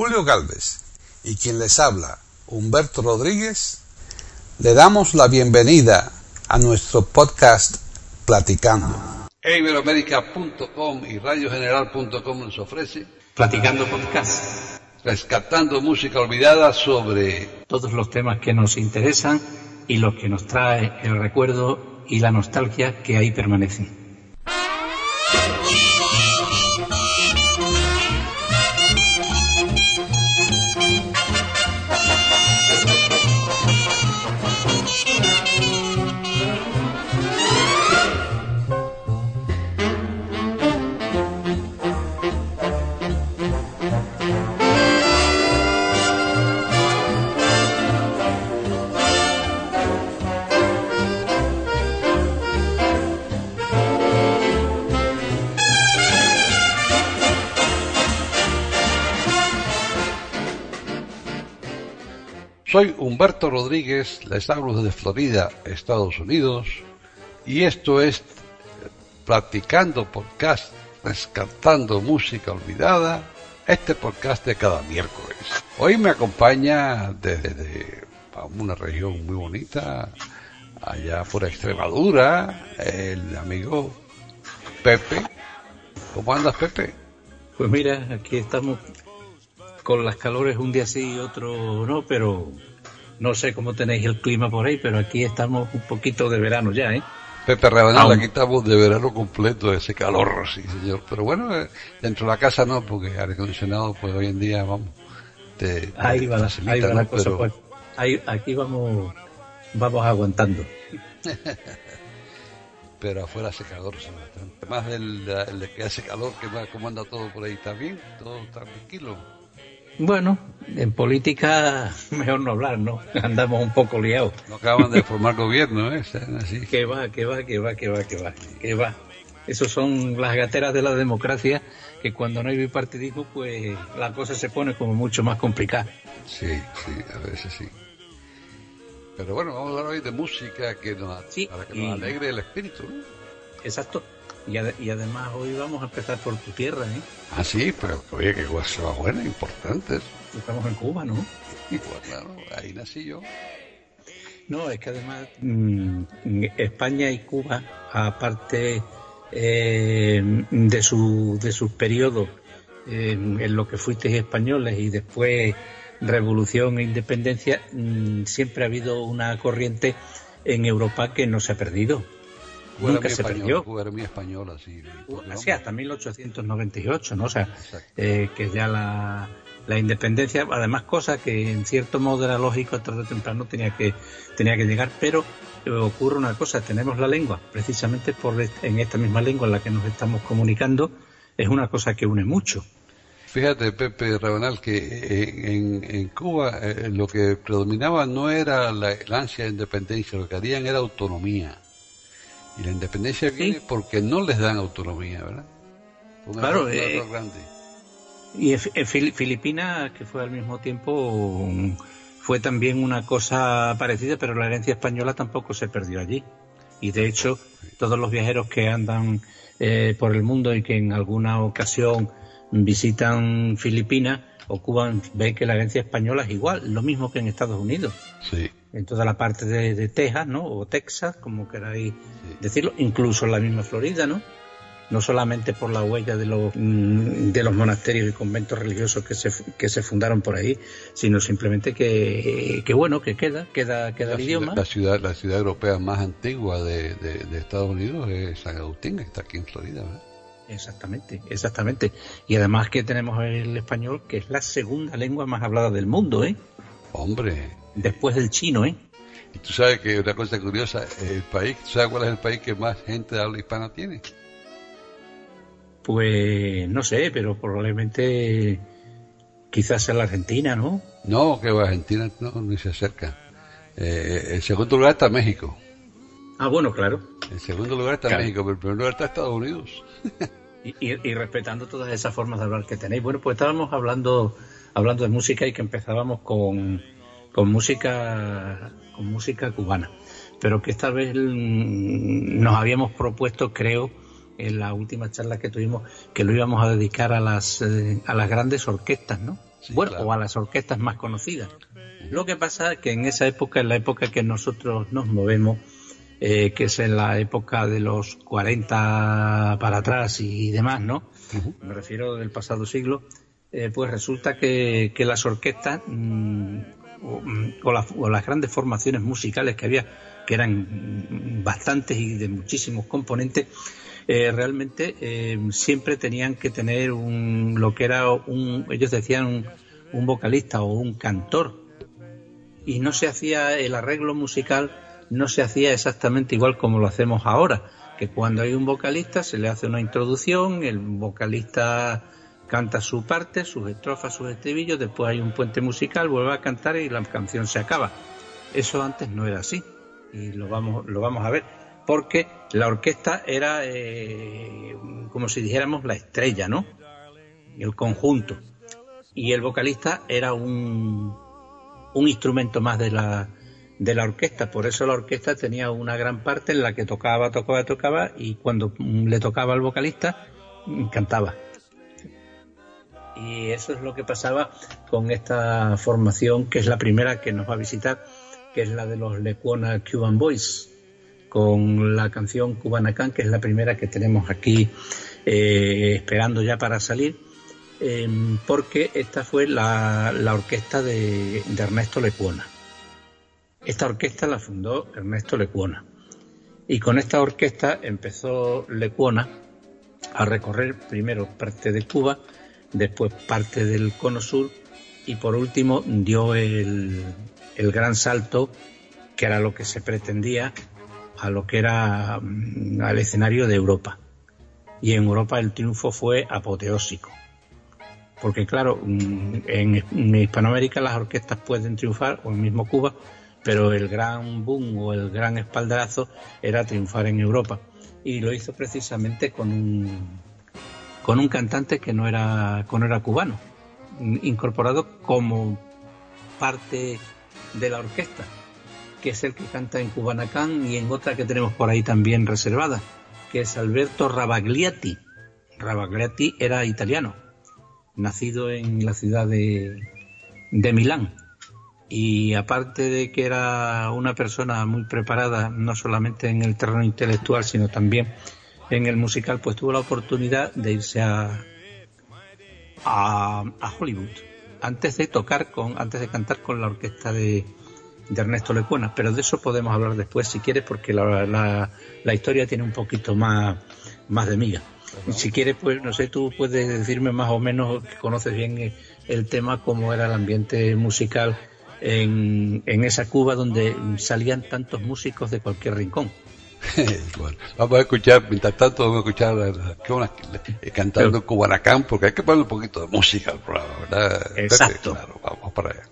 Julio Galvez y quien les habla, Humberto Rodríguez, le damos la bienvenida a nuestro podcast Platicando. Iberoamérica.com y radiogeneral.com nos ofrece Platicando Podcast. Rescatando música olvidada sobre todos los temas que nos interesan y los que nos trae el recuerdo y la nostalgia que ahí permanecen. Humberto Rodríguez, les hablo desde Florida, Estados Unidos, y esto es Platicando Podcast, rescatando música olvidada, este podcast de cada miércoles. Hoy me acompaña desde una región muy bonita, allá por Extremadura, el amigo Pepe. ¿Cómo andas, Pepe? Pues mira, aquí estamos con las calores un día sí y otro no, pero no sé cómo tenéis el clima por ahí, pero aquí estamos un poquito de verano ya, ¿eh? Pepe Rabanal, aquí estamos de verano completo, ese calor, sí, señor. Pero bueno, eh, dentro de la casa no, porque aire acondicionado, pues hoy en día, vamos, te, ahí va, ahí va la cosa, pues. Ahí, aquí vamos, vamos aguantando. pero afuera hace calor, bastante. Más del, de que hace calor, que más, ¿cómo anda todo por ahí? ¿Está bien? ¿Todo está tranquilo? Bueno, en política mejor no hablar, ¿no? Andamos un poco liados. No acaban de formar gobierno, ¿eh? Así. Que va, que va, que va, que va, que va, que va. Esos son las gateras de la democracia que cuando no hay bipartidismo, pues la cosa se pone como mucho más complicada. Sí, sí, a veces sí. Pero bueno, vamos a hablar hoy de música que nos, para que nos alegre el espíritu, ¿no? Exacto. Y, además hoy vamos a empezar por tu tierra, ¿eh? Ah, sí, pero oye, que cosa buena, importante. Estamos en Cuba, ¿no? claro, ahí nací yo. No, es que además mm, España y Cuba, aparte eh, de, su, de sus periodos eh, en lo que fuisteis españoles y después revolución e independencia, mm, siempre ha habido una corriente en Europa que no se ha perdido nunca se perdió. española, sí. Así hasta 1898, ¿no? O sea, eh, que ya la, la independencia, además cosa que en cierto modo era lógico tarde o temprano tenía que, tenía que llegar, pero eh, ocurre una cosa, tenemos la lengua, precisamente por en esta misma lengua en la que nos estamos comunicando, es una cosa que une mucho. Fíjate, Pepe Rabanal, que eh, en, en Cuba lo que predominaba no era la, la ansia de independencia, lo que harían era autonomía. Y la independencia viene porque no les dan autonomía, ¿verdad? claro, eh, y en Filipinas, que fue al mismo tiempo, fue también una cosa parecida, pero la herencia española tampoco se perdió allí. Y de hecho, todos los viajeros que andan eh, por el mundo y que en alguna ocasión visitan Filipinas o Cuba, ven que la herencia española es igual, lo mismo que en Estados Unidos. Sí en toda la parte de, Texas, ¿no? O Texas, como queráis decirlo, incluso en la misma Florida, ¿no? No solamente por la huella de los, mm, de los monasterios y conventos religiosos que se, que se fundaron por ahí, sino simplemente que, que bueno, que queda, queda, queda el idioma. La ciudad, la ciudad europea más antigua de, de, Estados Unidos es San Agustín, que está aquí en Florida, ¿verdad? Exactamente, exactamente. Y además que tenemos el español, que es la segunda lengua más hablada del mundo, ¿eh? Hombre, después del chino, ¿eh? Y tú sabes que una cosa curiosa, el país, ¿tú sabes cuál es el país que más gente de habla hispana tiene? Pues no sé, pero probablemente quizás sea la Argentina, ¿no? No, que Argentina no, ni se acerca. Eh, el segundo lugar está México. Ah, bueno, claro. El segundo lugar está México, pero el primer lugar está Estados Unidos. y, y, respetando todas esas formas de hablar que tenéis. Bueno, pues estábamos hablando, hablando de música y que empezábamos con con música, con música cubana. Pero que esta vez mm, nos habíamos propuesto, creo, en la última charla que tuvimos, que lo íbamos a dedicar a las, eh, a las grandes orquestas, ¿no? bueno, o a las orquestas más conocidas. Lo que pasa es que en esa época, en la época que nosotros nos movemos, eh, que es en la época de los 40 para atrás y demás, ¿no? Me refiero del pasado siglo, eh, pues resulta que, las orquestas mm, mm, o, las, grandes formaciones musicales que había, que eran bastantes y de muchísimos componentes, eh, realmente siempre tenían que tener un, lo que era un, ellos decían un vocalista o un cantor, y no se hacía el arreglo musical no se hacía exactamente igual como lo hacemos ahora, que cuando hay un vocalista se le hace una introducción, el vocalista canta su parte, sus estrofas, sus estribillos, después hay un puente musical, vuelve a cantar y la canción se acaba. Eso antes no era así y lo vamos, lo vamos a ver, porque la orquesta era eh, como si dijéramos la estrella, ¿no? El conjunto. Y el vocalista era un, un instrumento más de la, de la orquesta. Por eso la orquesta tenía una gran parte en la que tocaba, tocaba, tocaba y cuando le tocaba al vocalista cantaba. Y eso es lo que pasaba con esta formación que es la primera que nos va a visitar, que es la de los Lecuona Cuban Boys, con la canción Can que es la primera que tenemos aquí eh, esperando ya para salir. Em, porque esta fue la, orquesta de, de Ernesto Lecuona. Esta orquesta la fundó Ernesto Lecuona. Y con esta orquesta empezó Lecuona a recorrer primero parte de Cuba, después parte del Cono Sur y por último dio el, gran salto, que era lo que se pretendía, a lo que era mm, al escenario de Europa. Y en Europa el triunfo fue apoteósico. Porque claro, mm, en Hispanoamérica las orquestas pueden triunfar, o mismo Cuba, pero el gran boom o el gran espaldarazo era triunfar en Europa y lo hizo precisamente con un con un cantante que no era no era cubano incorporado como parte de la orquesta que es el que canta en Cubanacán y en otra que tenemos por ahí también reservada que es Alberto Rabagliati Rabagliati era italiano nacido en la ciudad de, de Milán. Y aparte de que era una persona muy preparada, no solamente en el terreno intelectual, sino también en el musical, pues tuvo la oportunidad de irse a, a, Hollywood antes de tocar con, antes de cantar con la orquesta de, de Ernesto Lecuona, pero de eso podemos hablar después si quieres, porque la, la, historia tiene un poquito más, más de miga. Si quieres, pues no sé, tú puedes decirme más o menos que conoces bien el tema, cómo era el ambiente musical en, en esa Cuba donde salían tantos músicos de cualquier rincón. bueno, vamos a escuchar, mientras tanto vamos a escuchar eh, cantando Cubanacán, porque hay que poner un poquito de música al programa, ¿verdad? Exacto. claro, vamos para allá.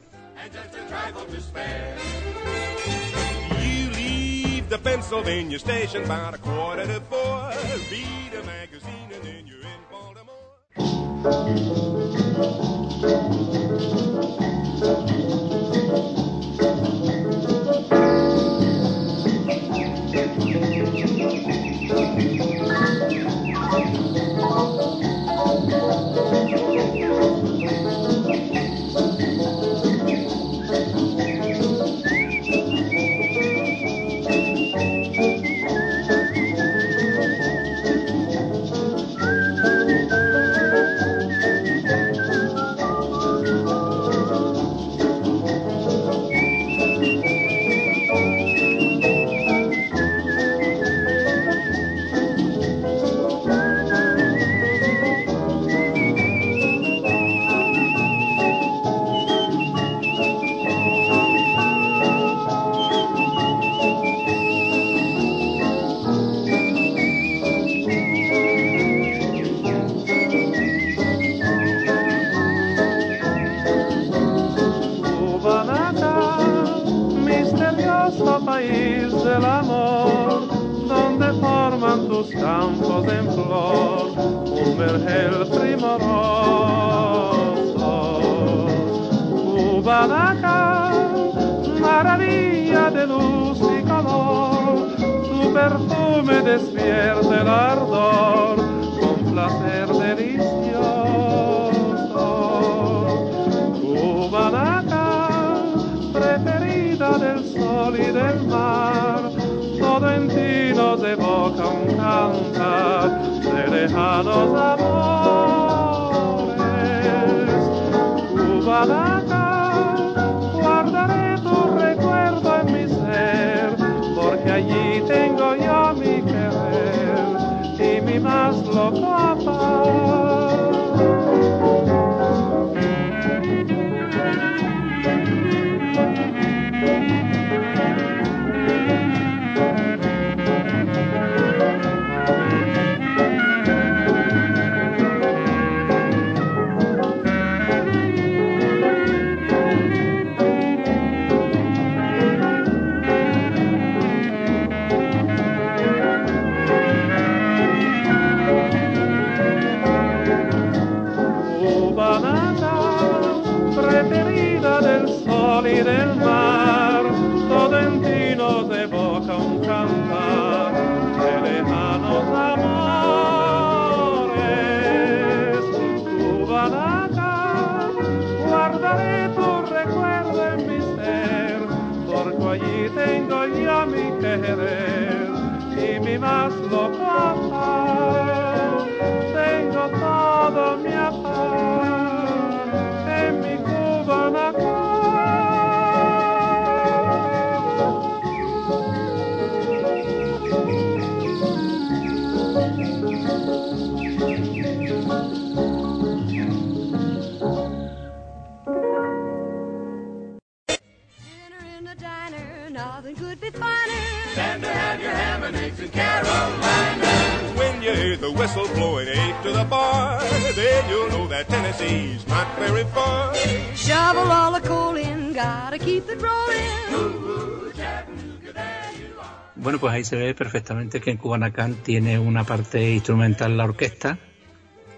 Pues ahí se ve perfectamente que en Cubanacán tiene una parte instrumental la orquesta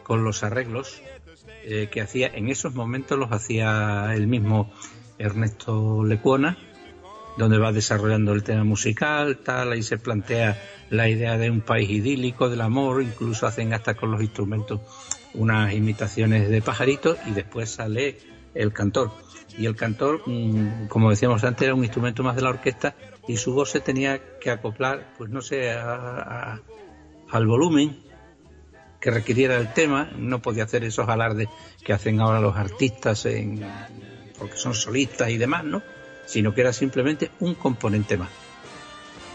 con los arreglos eh, que hacía en esos momentos los hacía el mismo Ernesto Lecuona donde va desarrollando el tema musical, tal, ahí se plantea la idea de un país idílico, del amor, incluso hacen hasta con los instrumentos unas imitaciones de pajaritos y después sale el cantor. Y el cantor, mm, como decíamos antes, era un instrumento más de la orquesta y su voz se tenía que acoplar, pues no sé, al volumen que requiriera el tema, no podía hacer esos alardes que hacen ahora los artistas en, porque son solistas y demás, ¿no? sino que era simplemente un componente más.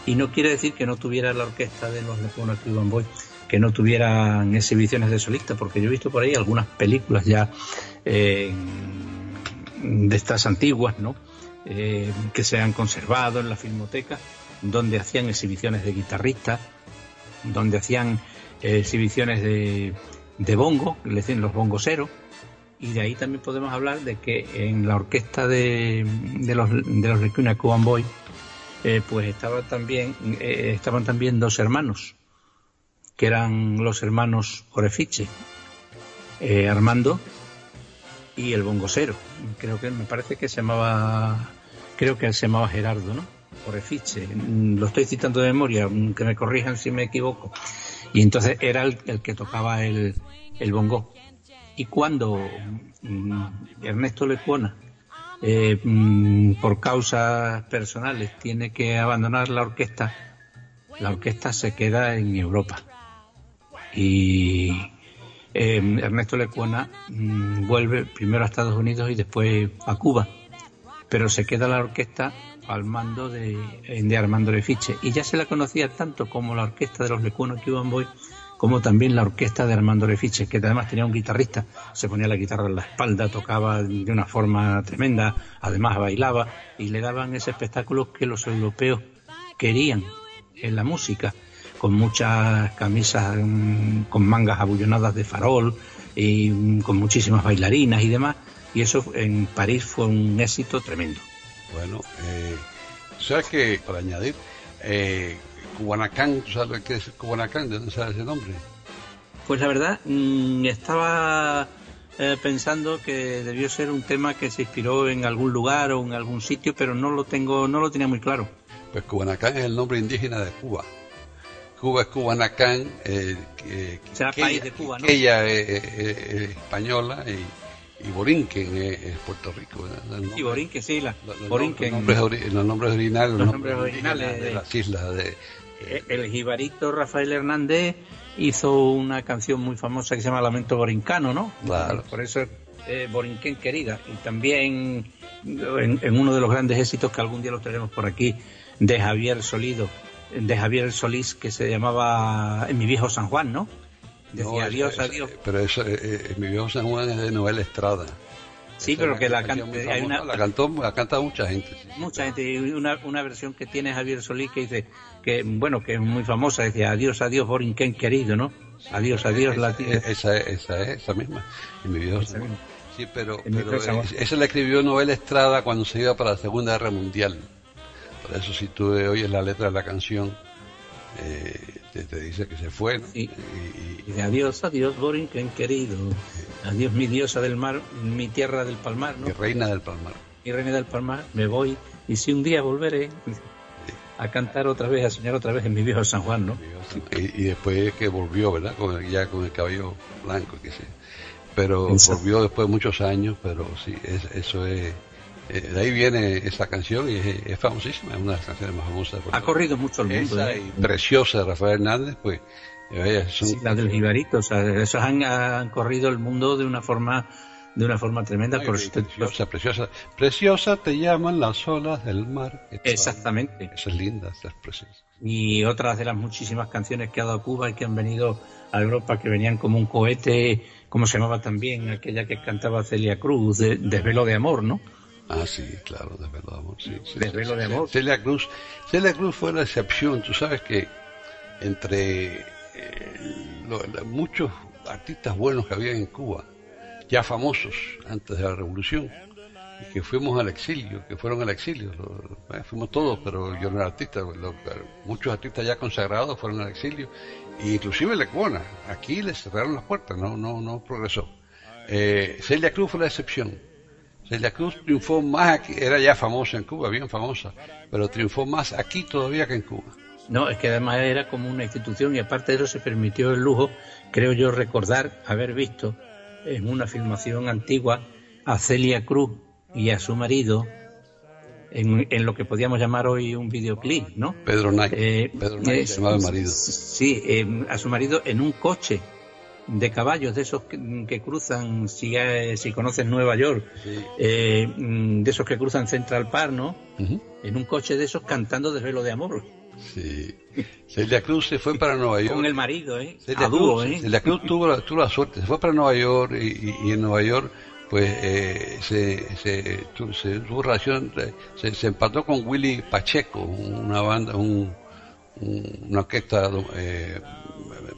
Y no quiere decir que no tuviera la orquesta de los Leponas Cuban Boy, que no tuvieran exhibiciones de solista, porque yo he visto por ahí algunas películas ya eh, de estas antiguas, ¿no? Eh, que se han conservado en la filmoteca, donde hacían exhibiciones de guitarristas, donde hacían eh, exhibiciones de, de bongo, le decían los bongoseros, y de ahí también podemos hablar de que en la orquesta de, los de los Cuban Boy eh, pues estaba también estaban también dos hermanos que eran los hermanos Orefiche Armando y el bongosero. Creo que me parece que se llamaba creo que se llamaba Gerardo no Orefiche mm, lo estoy citando de memoria mm, que me corrijan si me equivoco. Y entonces era el, que tocaba el, el bongo. Y cuando mm, Ernesto Lecuona, eh, por causas personales, tiene que abandonar la orquesta, la orquesta se queda en Europa. Y eh, Ernesto Lecuona vuelve primero a Estados Unidos y después a Cuba, pero se queda la orquesta al mando de, de Armando Lefiche. Y ya se la conocía tanto como la orquesta de los Lecuona Cuban Boys como también la orquesta de Armando Lefiche, que además tenía un guitarrista, se ponía la guitarra en la espalda, tocaba de una forma tremenda, además bailaba y le daban ese espectáculo que los europeos querían en la música, con muchas camisas mm, con mangas abullonadas de farol y mm, con muchísimas bailarinas y demás, y eso en París fue un éxito tremendo. Bueno, eh, ¿sabes que Para añadir, eh, Cubanacán, ¿tú sabes qué es Cubanacán? ¿De dónde sale ese nombre? Pues la verdad, mm, estaba eh, pensando que debió ser un tema que se inspiró en algún lugar o en algún sitio, pero no lo tengo, no lo tenía muy claro. Pues Cubanacán es el nombre indígena de Cuba. Cuba es Cubanacán, eh, país de Cuba, ¿no? ella es, española y Borinquen es, Puerto Rico. y Borinquen, sí, la, los, Borinquen. Nombres, los, nombres, originales, los, nombres originales de, las islas. de eh, El jibarito Rafael Hernández hizo una canción muy famosa que se llama Lamento Borincano, ¿no? Claro. Por eso es eh, Borinquen querida. Y también en, uno de los grandes éxitos que algún día lo tenemos por aquí, de Javier Solido, de Javier Solís, que se llamaba En mi viejo San Juan, ¿no? Decía adiós, adiós. Pero eso, eh, eh, En mi viejo San Juan es de novela Estrada. Sí, pero que la, la cantó, la canta mucha gente. Mucha gente, y una, una versión que tiene Javier Solís que dice que, bueno, que es muy famosa, decía adiós, adiós, Borinquen querido, ¿no? Adiós, adiós, la tía. Esa, esa es, esa misma. En mi San Juan. Sí, pero, pero esa la escribió Noel Estrada cuando se iba para la Segunda Guerra Mundial. Por eso si tú oyes la letra de la canción, eh, te, dice que se fue. Y, de adiós, adiós, Borinquen querido. Adiós, mi diosa del mar, mi tierra del palmar. ¿no? Mi reina del palmar. Mi reina del palmar, me voy. Y si un día volveré a cantar otra vez, a soñar otra vez en mi viejo San Juan, ¿no? Y, después que volvió, ¿verdad? ya con el cabello blanco, que sé pero volvió después de muchos años, pero sí, eso es... Eh, de ahí viene esa canción y es, famosísima, es una de las canciones más famosas. Ha corrido mucho el mundo. Esa ¿eh? preciosa de Rafael Hernández, pues... Eh, sí, la del Jibarito, o sea, esos han, corrido el mundo de una forma de una forma tremenda. por preciosa, preciosa, preciosa te llaman las olas del mar. Exactamente. Esa es linda, esa es preciosa. Y otras de las muchísimas canciones que ha dado Cuba y que han venido a Europa, que venían como un cohete como se llamaba también aquella que cantaba Celia Cruz, de, Desvelo de Amor, ¿no? Ah, sí, claro, Desvelo de Amor, sí. Desvelo de Amor. Celia Cruz, Celia Cruz fue la excepción, tú sabes que entre eh, muchos artistas buenos que había en Cuba, ya famosos antes de la revolución, y que fuimos al exilio, que fueron al exilio, eh, fuimos todos, pero yo no era artista, muchos artistas ya consagrados fueron al exilio, inclusive Lecuona, aquí le cerraron las puertas, no, no, no progresó. Eh, Celia Cruz fue la excepción. Celia Cruz triunfó más aquí, era ya famosa en Cuba, bien famosa, pero triunfó más aquí todavía que en Cuba. No, es que además era como una institución y aparte de eso se permitió el lujo, creo yo recordar haber visto en una filmación antigua a Celia Cruz y a su marido en, lo que podíamos llamar hoy un videoclip, ¿no? Pedro Knight. Eh, Pedro llamaba el marido. Sí, eh, a su marido en un coche de caballos, de esos que, cruzan, si, eh, si conoces Nueva York, mm, de esos que cruzan Central Park, ¿no? En un coche de esos cantando Desvelo de Amor. Sí. Celia Cruz se fue para Nueva York. Con el marido, ¿eh? Celia, Cruz, ¿eh? Celia Cruz tuvo, la, suerte, se fue para Nueva York y en Nueva York pues eh, se, se, tuvo relación, se, se, empató con Willy Pacheco, una banda, un, una orquesta eh,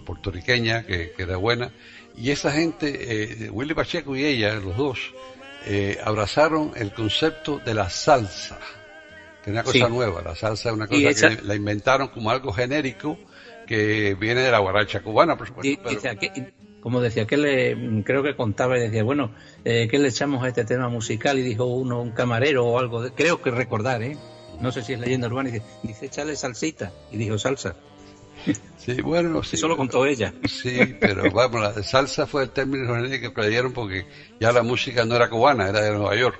puertorriqueña que, era buena, y esa gente, eh, Willy Pacheco y ella, los dos, eh, abrazaron el concepto de la salsa, que es una cosa nueva, la salsa es una cosa que la inventaron como algo genérico que viene de la guaracha cubana, por supuesto como decía, que le, creo que contaba y decía, bueno, eh, ¿qué le echamos a este tema musical? Y dijo uno, un camarero o algo, de, creo que recordar, ¿eh? No sé si es leyenda urbana, y dice, dice, échale salsita. Y dijo, salsa. Sí, bueno, sí. Eso lo contó ella. Sí, pero vamos, la salsa fue el término que creyeron porque ya la música no era cubana, era de Nueva York.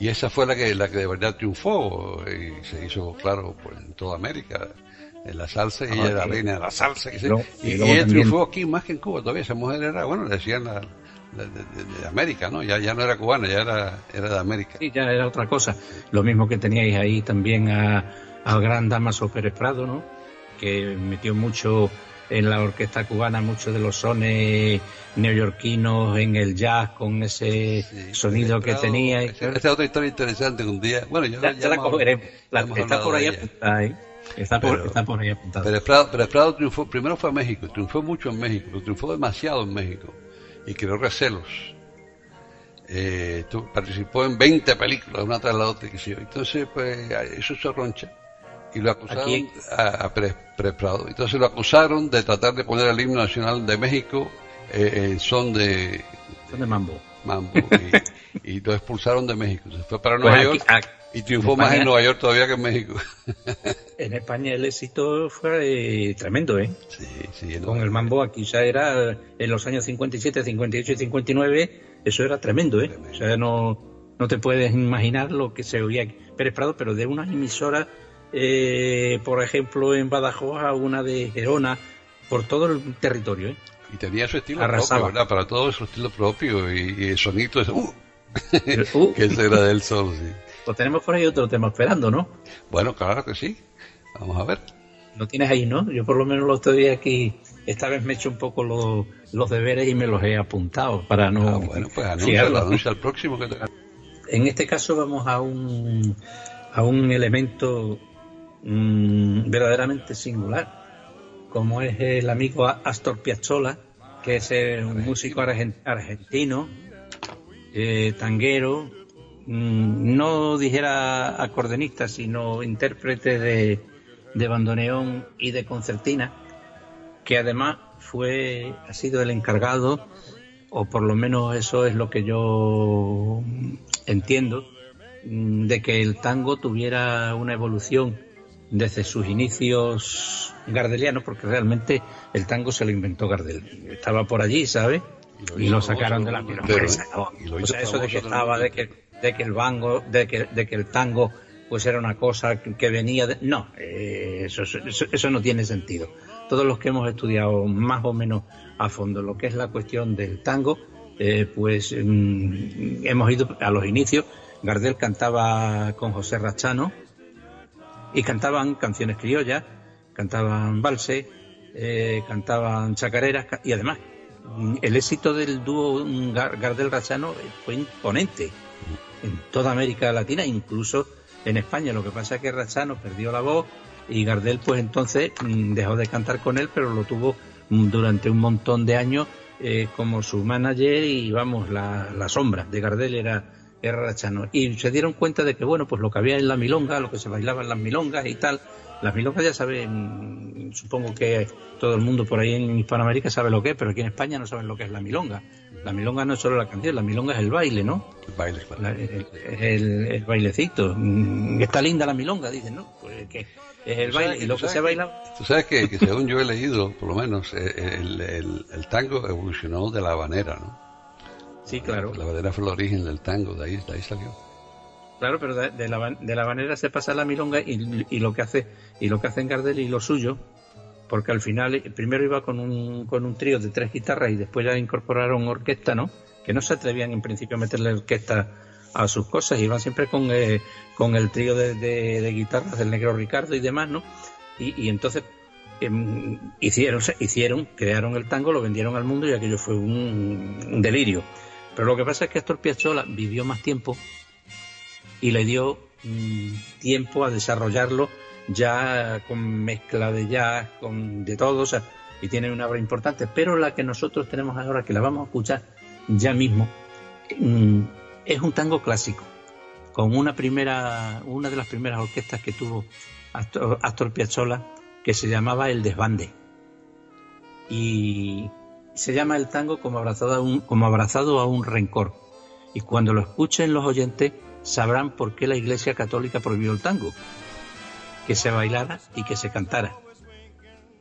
Y esa fue la que, la que de verdad triunfó y se hizo, claro, pues, en toda América en la salsa, y ella era la reina de la salsa. y, ella triunfó aquí más que en Cuba todavía. Esa mujer era, bueno, le decían la, de, América, ¿no? Ya, ya no era cubana, ya era, era de América. Sí, ya era otra cosa. Lo mismo que teníais ahí también a, al gran Damaso Pérez Prado, ¿no? Que metió mucho en la orquesta cubana muchos de los sones neoyorquinos en el jazz con ese sonido que tenía. Esta es otra historia interesante un día. Bueno, ya, ya, la cogeremos. está por ahí apuntada, ¿eh? Está por, está por ahí apuntado. Pero Prado, triunfó, primero fue a México, triunfó mucho en México, triunfó demasiado en México y creó recelos. Eh, participó en 20 películas, una tras la otra. Entonces, pues, eso se roncha. Y lo acusaron a, a Prado. Entonces lo acusaron de tratar de poner el himno nacional de México eh, en son de... Son de mambo. Mambo. y, lo expulsaron de México. Se fue para Nueva York. Y triunfó más en Nueva York todavía que en México. en España el éxito fue eh, tremendo, ¿eh? Sí, sí. Con el mambo aquí ya era en los años 57, 58 y 59 eso era tremendo, ¿eh? O sea, no, no te puedes imaginar lo que se oía Pérez Prado, pero de unas emisoras, eh, por ejemplo, en Badajoz a una de Gerona, por todo el territorio, ¿eh? Y tenía su estilo propio, ¿verdad? Para todo su estilo propio y, el sonido es... Uh, uh. que ese era del sol, sí. Pues tenemos por ahí otro tema esperando, ¿no? Bueno, claro que sí. Vamos a ver. Lo tienes ahí, ¿no? Yo por lo menos lo estoy aquí. Esta vez me he hecho un poco los, deberes y me los he apuntado para no. Ah, bueno, pues anuncia, anuncia el próximo que te... En este caso vamos a un, a un elemento mm, verdaderamente singular, como es el amigo Astor Piazzolla, que es un músico argentino, eh, tanguero, mm, no dijera acordeonista, sino intérprete de, de bandoneón y de concertina, que además fue, ha sido el encargado, o por lo menos eso es lo que yo entiendo, mm, de que el tango tuviera una evolución desde sus inicios gardelianos, porque realmente el tango se lo inventó Gardel. Estaba por allí, ¿sabes? Y lo, sacaron de la empresa. O sea, eso de que estaba, de que, de que el bango, de que, de que el tango pues era una cosa que venía de... No, eh, eso, eso, no tiene sentido. Todos los que hemos estudiado más o menos a fondo lo que es la cuestión del tango, eh, pues mm, hemos ido a los inicios. Gardel cantaba con José Rachano y cantaban canciones criollas, cantaban valses, eh, cantaban chacareras y además mm, el éxito del dúo Gardel-Rachano fue imponente en toda América Latina, incluso en España. Lo que pasa es que Rachano perdió la voz y Gardel pues entonces mm, dejó de cantar con él, pero lo tuvo mm, durante un montón de años eh, como su manager y vamos, la, la sombra de Gardel era, Y se dieron cuenta de que bueno, pues lo que había en la milonga, lo que se bailaba en las milongas y tal, las milongas ya saben, supongo que todo el mundo por ahí en Hispanoamérica sabe lo que es, pero aquí en España no saben lo que es la milonga. La milonga no es solo la canción, la milonga es el baile, ¿no? El baile, claro. el, bailecito. Mm, está linda la milonga, dicen, ¿no? Pues que es el baile y lo que se ha bailado. Tú sabes que, según yo he leído, por lo menos, eh, el, tango evolucionó de la habanera, ¿no? Sí, claro. La habanera fue el origen del tango, de ahí, de ahí salió. Claro, pero de, la, de la se pasa la milonga y, y, lo que hace y lo que hacen Gardel y lo suyo, porque al final eh, primero iba con un, con un trío de tres guitarras y después ya incorporaron orquesta, ¿no? Que no se atrevían en principio a meterle orquesta a sus cosas, iban siempre con, eh, con el trío de, de, guitarras del negro Ricardo y demás, ¿no? Y, y entonces em, hicieron, hicieron, crearon el tango, lo vendieron al mundo y aquello fue un, un delirio. Pero lo que pasa es que Astor Piazzolla vivió más tiempo y le dio mm, tiempo a desarrollarlo ya con mezcla de jazz, con de todo, y tiene una obra importante, pero la que nosotros tenemos ahora, que la vamos a escuchar ya mismo, mm, es un tango clásico, con una primera, una de las primeras orquestas que tuvo Astor, Astor Piazzolla, que se llamaba El Desbande. Y se llama el tango como abrazado a un, como abrazado a un rencor. Y cuando lo escuchen los oyentes, sabrán por qué la Iglesia Católica prohibió el tango, que se bailara y que se cantara.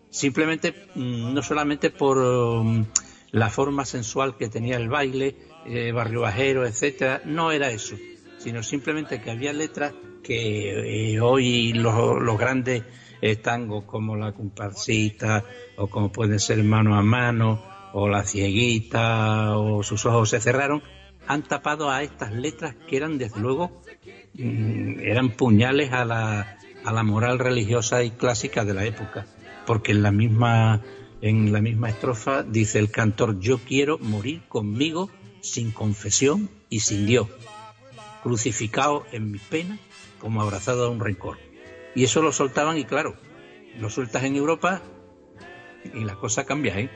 Simplemente, mm, no solamente por mm, la forma sensual que tenía el baile, eh, barrio bajero, etcétera, no era eso, sino simplemente que había letras que eh, hoy los, grandes eh, tangos como la comparsita o como pueden ser mano a mano o la cieguita o sus ojos se cerraron han tapado a estas letras que eran, desde luego, mm, eran puñales a la, a la moral religiosa y clásica de la época, porque en la misma en la misma estrofa dice el cantor yo quiero morir conmigo sin confesión y sin Dios, crucificado en mi pena como abrazado a un rencor. Y eso lo soltaban y claro, lo sueltas en Europa y la cosa cambia, ¿eh?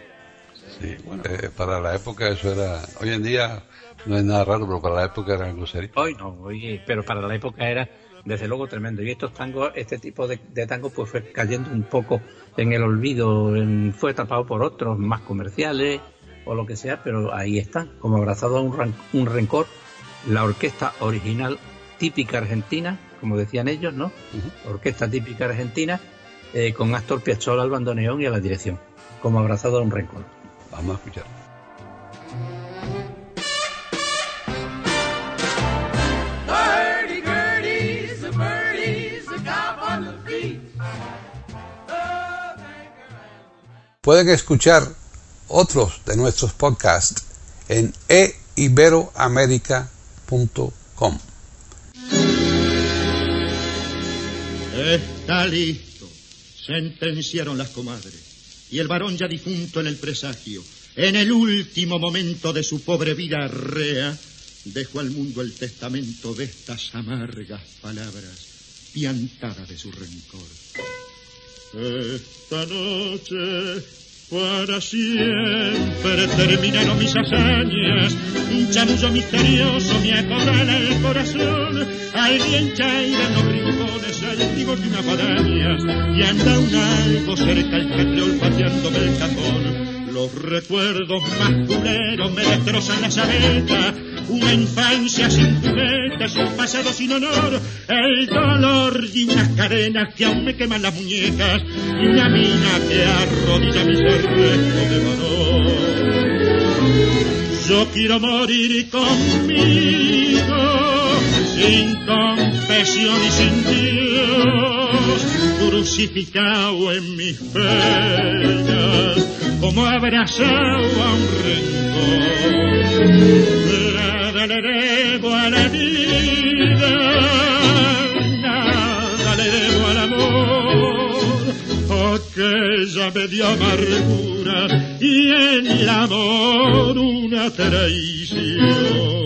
Sí, bueno, eh, para la época eso era... Hoy en día no es nada raro, pero para la época era algo serio. Hoy no, oye, pero para la época era desde luego tremendo. Y estos tangos, este tipo de, de tangos, pues fue cayendo un poco en el olvido, fue tapado por otros más comerciales o lo que sea, pero ahí está, como abrazado a un, un rencor, la orquesta original típica argentina, como decían ellos, ¿no? Orquesta típica argentina, eh, con Astor Piazzolla al bandoneón y a la dirección, como abrazado a un rencor. Vamos a escuchar. Pueden escuchar otros de nuestros podcasts en eiberoamerica.com. Está listo. Sentenciaron las comadres. Y el varón ya difunto en el presagio, en el último momento de su pobre vida rea, dejó al mundo el testamento de estas amargas palabras, piantada de su rencor. Esta noche para siempre terminaron mis hazañas, un chamullo misterioso me acorrala el corazón, alguien chaira los rincones altivos de una guadaña, y anda un algo cerca el catriol pateándome el cajón. Los recuerdos más culeros me destrozan la sabeta, una infancia sin juguetes, un pasado sin honor, el dolor de unas cadenas que aún me queman las muñecas y una mina que arrodilla mi ser de valor. Yo quiero morir conmigo, sin confesión y sin Dios, crucificado en mis penas, como abrazado a un rencor le debo a la vida, nada le debo al amor, aquella me dio amargura y en el amor una traición.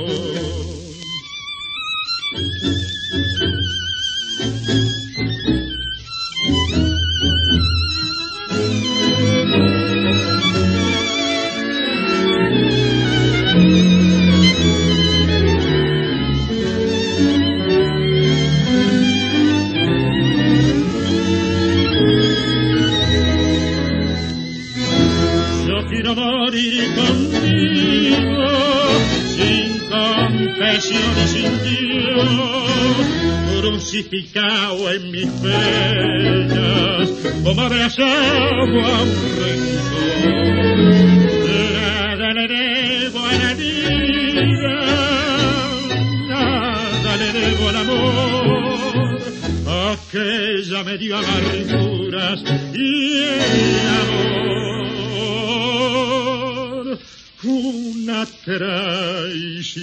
Crucificado en mis penas, como abrazado a un. Nada le debo a la vida, nada le debo al amor, aquella me dio amarguras y el amor una traición.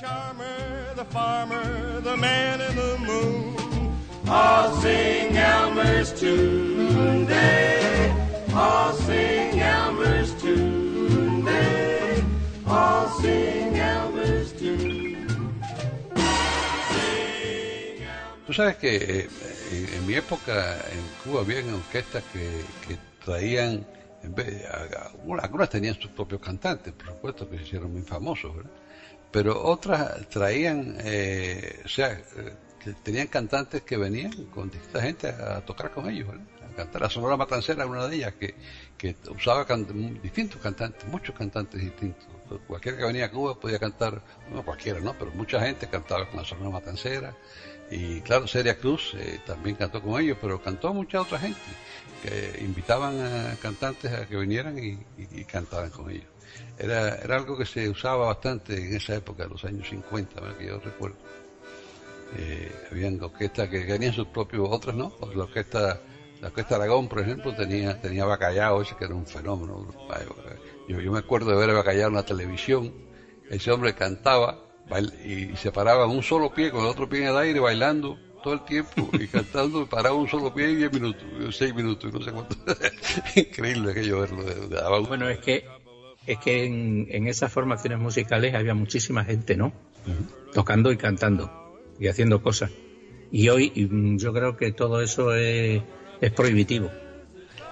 charmer, the farmer, the man in the moon. All sing Elmer's tune day. All sing Elmer's tune day. All sing Elmer's tune. Tú sabes que eh, en, mi época en Cuba había orquestas que, traían, en vez, algunas tenían sus propios cantantes, por supuesto, que se hicieron muy famosos, ¿verdad? pero otras traían, eh, o sea, eh, tenían cantantes que venían con distinta gente a, tocar con ellos, a cantar. La Sonora Matancera era una de ellas que usaba distintos cantantes, muchos cantantes distintos. Cualquiera que venía a Cuba podía cantar, no cualquiera, ¿no? Pero mucha gente cantaba con la Sonora Matancera. Y claro, Celia Cruz eh, también cantó con ellos, pero cantó mucha otra gente que invitaban a cantantes a que vinieran y, y cantaban con ellos era, era algo que se usaba bastante en esa época, los años 50, que yo recuerdo. Eh, habían orquestas que tenían sus propios, otras no, la orquesta, la orquesta Aragón, por ejemplo, tenía, tenía Bacallao, ese que era un fenómeno. Yo, yo me acuerdo de ver a Bacallao en la televisión, ese hombre cantaba y se paraba un solo pie con el otro pie en el aire bailando todo el tiempo y cantando, paraba un solo pie y 10 minutos, 6 minutos, no sé cuánto. Increíble aquello verlo. Bueno, es que es que en, esas formaciones musicales había muchísima gente, ¿no? Tocando y cantando y haciendo cosas. Y hoy mm, yo creo que todo eso es, prohibitivo.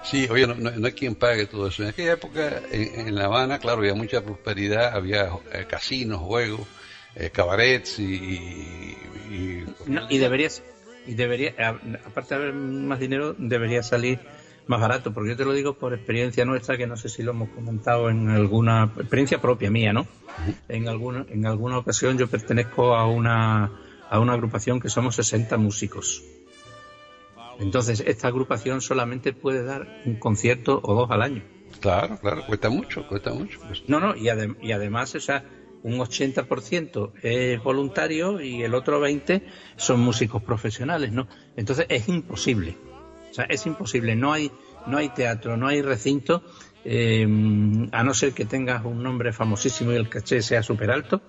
Sí, oye, no, hay quien pague todo eso. En aquella época, en, La Habana, claro, había mucha prosperidad, había eh, casinos, juegos, eh, cabarets y... Y, y deberías, y debería, aparte de haber más dinero, debería salir más barato, porque yo te lo digo por experiencia nuestra, que no sé si lo hemos comentado en alguna experiencia propia mía, ¿no? En alguna, en alguna ocasión yo pertenezco a una, a una agrupación que somos 60 músicos. Entonces, esta agrupación solamente puede dar un concierto o dos al año. Claro, claro, cuesta mucho, cuesta mucho. No, no, y, y además, o sea, un 80% es voluntario y el otro 20% son músicos profesionales, ¿no? Entonces es imposible. O sea, es imposible. No hay, no hay teatro, no hay recinto, eh, a no ser que tengas un nombre famosísimo y el caché sea súper alto.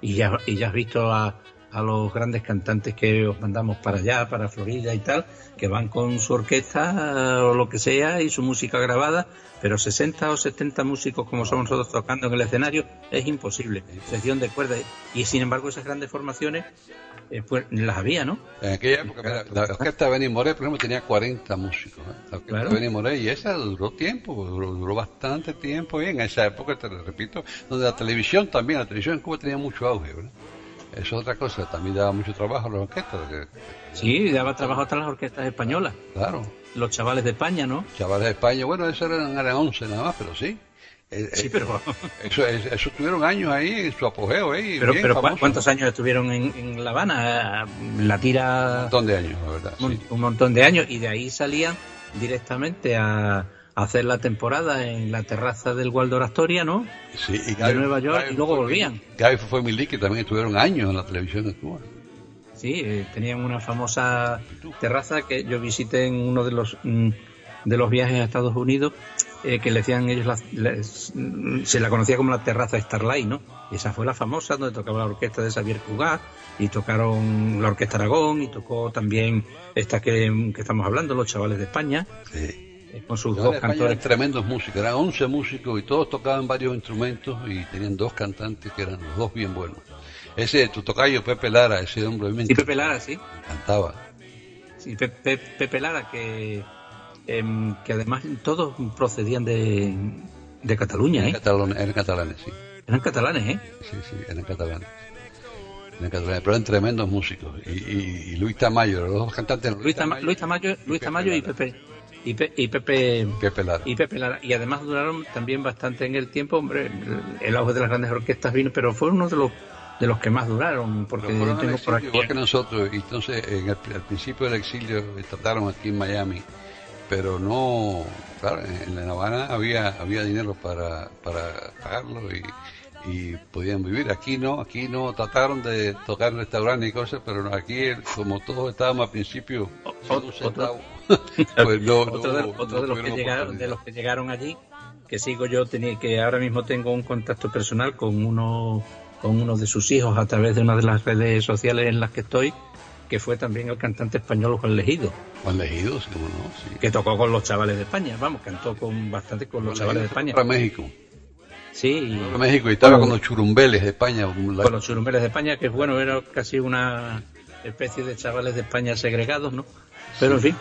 Y ya, y ya has visto a, a los grandes cantantes que os mandamos para allá, para Florida y tal, que van con su orquesta o lo que sea y su música grabada, pero 60 o 70 músicos como somos nosotros tocando en el escenario es imposible, sección de cuerdas. Y sin embargo esas grandes formaciones eh, pues las había, ¿no? En aquella época, la, orquesta de Benny Moré, por ejemplo, tenía 40 músicos. ¿eh? La orquesta de Benny Moré, y esa duró tiempo, duró, bastante tiempo. Y en esa época, te lo repito, donde la televisión también, la televisión en Cuba tenía mucho auge, ¿verdad? Eso es otra cosa, también daba mucho trabajo a las orquestas. Sí, daba trabajo hasta las orquestas españolas. Claro. Los chavales de España, ¿no? Chavales de España, bueno, eso eran, eran 11 nada más, pero sí. Eh, sí, pero... Eso, eso, tuvieron años ahí, en su apogeo ahí. Pero, pero ¿cuántos años estuvieron en, La Habana? La tira... Un montón de años, la verdad. un montón de años, y de ahí salían directamente a hacer la temporada en la terraza del Waldorf Astoria, ¿no? Sí, y de Nueva York y luego volvían. Gaby fue mi que también estuvieron años en la televisión de Cuba. Sí, eh, tenían una famosa terraza que yo visité en uno de los mm, de los viajes a Estados Unidos, eh, que le decían ellos, mm, se la conocía como la terraza Starlight, ¿no? Y esa fue la famosa donde tocaba la orquesta de Xavier Cugat y tocaron la orquesta Aragón y tocó también esta que, que estamos hablando, los chavales de España. Sí con sus dos cantores. tremendos músicos, eran 11 músicos y todos tocaban varios instrumentos y tenían dos cantantes que eran los dos bien buenos. Ese, tu tocayo Pepe Lara, ese hombre Sí, Pepe Lara, sí. Cantaba. Sí, Pepe, Lara, que, em, que además todos procedían de, de Cataluña, ¿eh? eran catalanes, sí. Eran catalanes, ¿eh? Sí, sí, eran catalanes. Eran catalanes, pero eran tremendos músicos. Y, y, Luis Tamayo, los dos cantantes. Luis, Tamayo, Luis Tamayo, Luis Tamayo y Pepe y, Pepe, Lara. y Pepe Y además duraron también bastante en el tiempo, hombre, el, auge de las grandes orquestas vino, pero fue uno de los de los que más duraron, porque tengo por aquí... Igual que nosotros, y entonces en el, al principio del exilio trataron aquí en Miami, pero no, claro, en La Habana había, había dinero para, para pagarlo y, y podían vivir. Aquí no, aquí no, trataron de tocar restaurantes y cosas, pero aquí, como todos estábamos al principio, pues otro, de, los que llegaron, de los que llegaron allí, que sigo yo, tenía, que ahora mismo tengo un contacto personal con uno, con uno de sus hijos a través de una de las redes sociales en las que estoy, que fue también el cantante español Juan Legido. Juan Legido, sí, no, Que tocó con los chavales de España, vamos, cantó con bastante con los chavales de España. Para México. Sí. Para México y estaba con los churumbeles de España. Con los churumbeles de España, que bueno, era casi una especie de chavales de España segregados, ¿no? Pero en fin,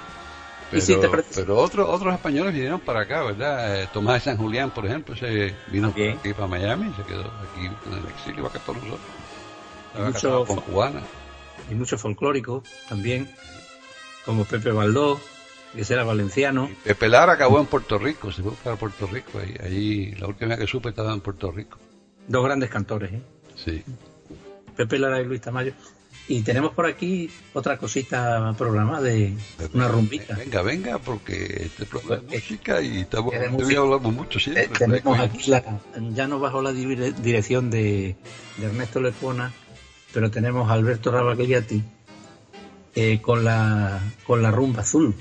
pero, otros otros españoles vinieron para acá, ¿verdad? Eh, Tomás de San Julián, por ejemplo, se vino aquí para Miami, se quedó aquí en el exilio acá todos nosotros. Y mucho, con cubana. Y mucho folclórico también, como Pepe Baldó, que era valenciano. Pepe Lara acabó en Puerto Rico, se fue para Puerto Rico, ahí, ahí la última vez que supe estaba en Puerto Rico. Dos grandes cantores, ¿eh? Sí. Pepe Lara y Luis Tamayo. Y tenemos por aquí otra cosita programada de una rumbita. Venga, venga, porque este programa de pues, música y estamos, hablamos mucho siempre. Eh, tenemos aquí la, ya no bajo la dirección de, Ernesto Lepona, pero tenemos a Alberto Rabagliati eh, con, la, con la rumba azul.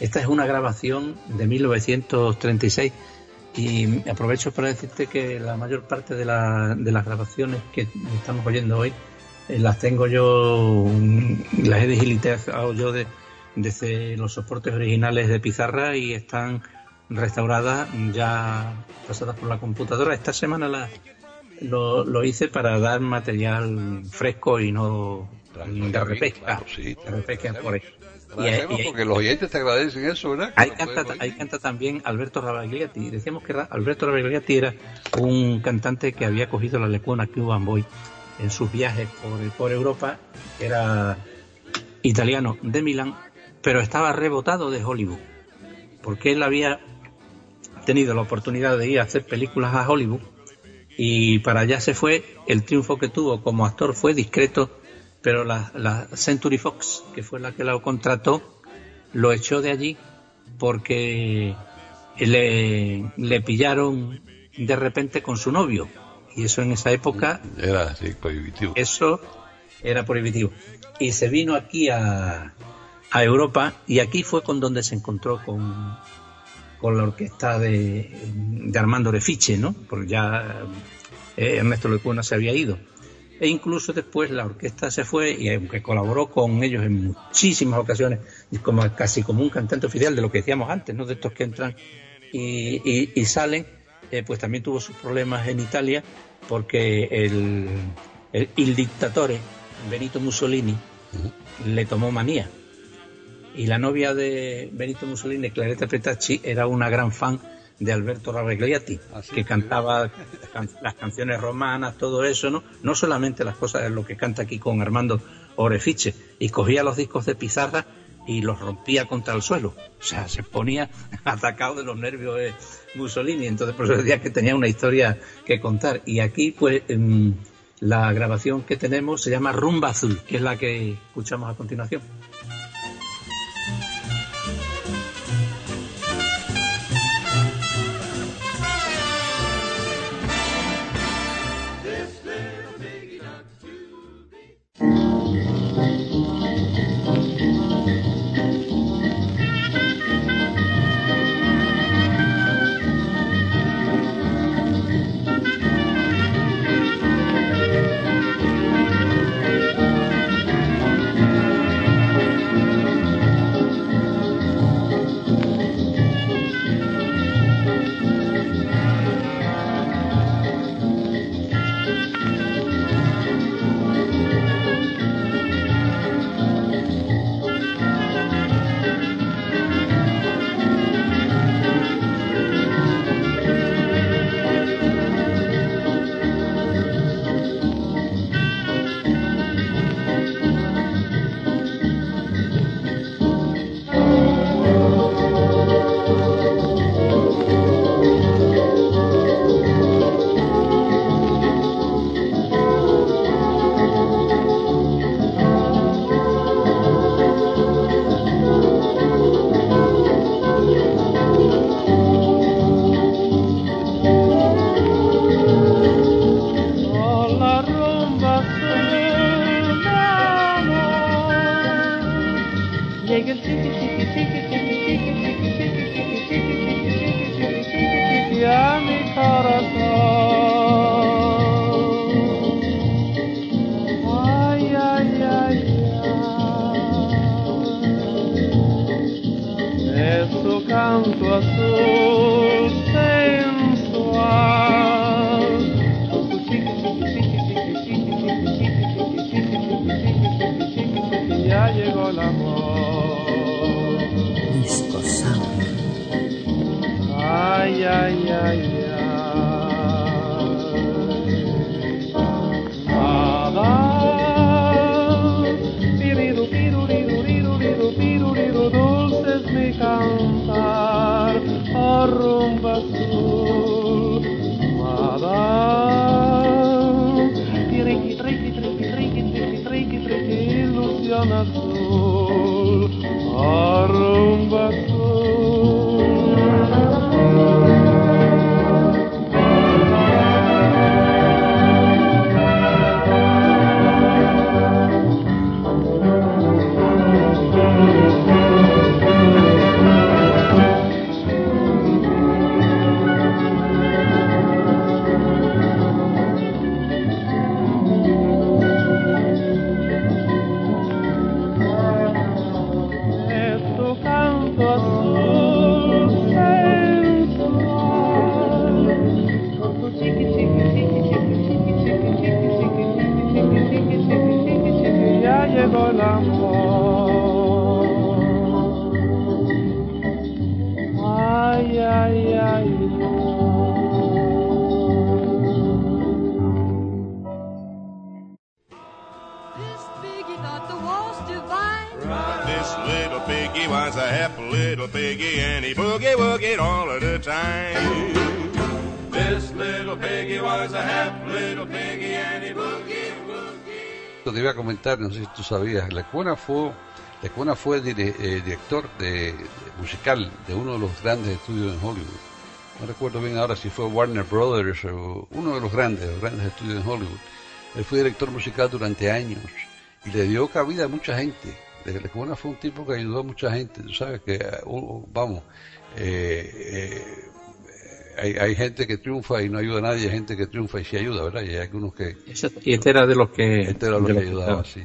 Esta es una grabación de 1936 y aprovecho para decirte que la mayor parte de, la, de las grabaciones que estamos oyendo hoy las tengo yo, las he digitalizado yo de, desde los soportes originales de pizarra y están restauradas ya pasadas por la computadora. Esta semana la, lo, hice para dar material fresco y no de repesca. sí, por Y, porque los oyentes te agradecen eso, ¿verdad? Ahí canta, ahí canta, también Alberto Rabagliati. Decíamos que Alberto Rabagliati era un cantante que había cogido la lecuna Cuban Boy en sus viajes por, Europa, era italiano de Milán, pero estaba rebotado de Hollywood, porque él había tenido la oportunidad de ir a hacer películas a Hollywood y para allá se fue, el triunfo que tuvo como actor fue discreto, pero la, la Century Fox, que fue la que lo contrató, lo echó de allí porque le pillaron de repente con su novio Y eso en esa época... Era prohibitivo. Eso era prohibitivo. Y se vino aquí a, a Europa y aquí fue con donde se encontró con, con la orquesta de, de Armando Refiche, ¿no? Porque ya eh, Ernesto Lecuna se había ido. E incluso después la orquesta se fue y aunque colaboró con ellos en muchísimas ocasiones, como, casi como un cantante oficial de lo que decíamos antes, ¿no? De estos que entran y, y, salen, eh, pues también tuvo sus problemas en Italia porque el, el, el dictatore Benito Mussolini le tomó manía. Y la novia de Benito Mussolini, Claretta Petacci, era una gran fan de Alberto Ravegliati, ah, que cantaba las canciones romanas, todo eso, ¿no? No solamente las cosas, lo que canta aquí con Armando Orefiche, y cogía los discos de pizarra y los rompía contra el suelo. O sea, se ponía atacado de los nervios de Mussolini. Entonces, por eso decía que tenía una historia que contar. Y aquí, pues, la grabación que tenemos se llama Rumba Azul, que es la que escuchamos a continuación. Sabías, Lecuna fue, fue eh, director de, musical de uno de los grandes estudios en Hollywood. no recuerdo bien ahora si fue Warner Brothers o uno de los grandes, los grandes estudios en Hollywood. Él fue director musical durante años y le dio cabida a mucha gente. La Cubana fue un tipo que ayudó a mucha gente. Tú sabes que, uh, vamos, eh, eh, hay, hay, gente que triunfa y no ayuda a nadie, hay gente que triunfa y sí ayuda, ¿verdad? Y hay algunos que... Y este era de los que... Este era de los que ayudaba, sí.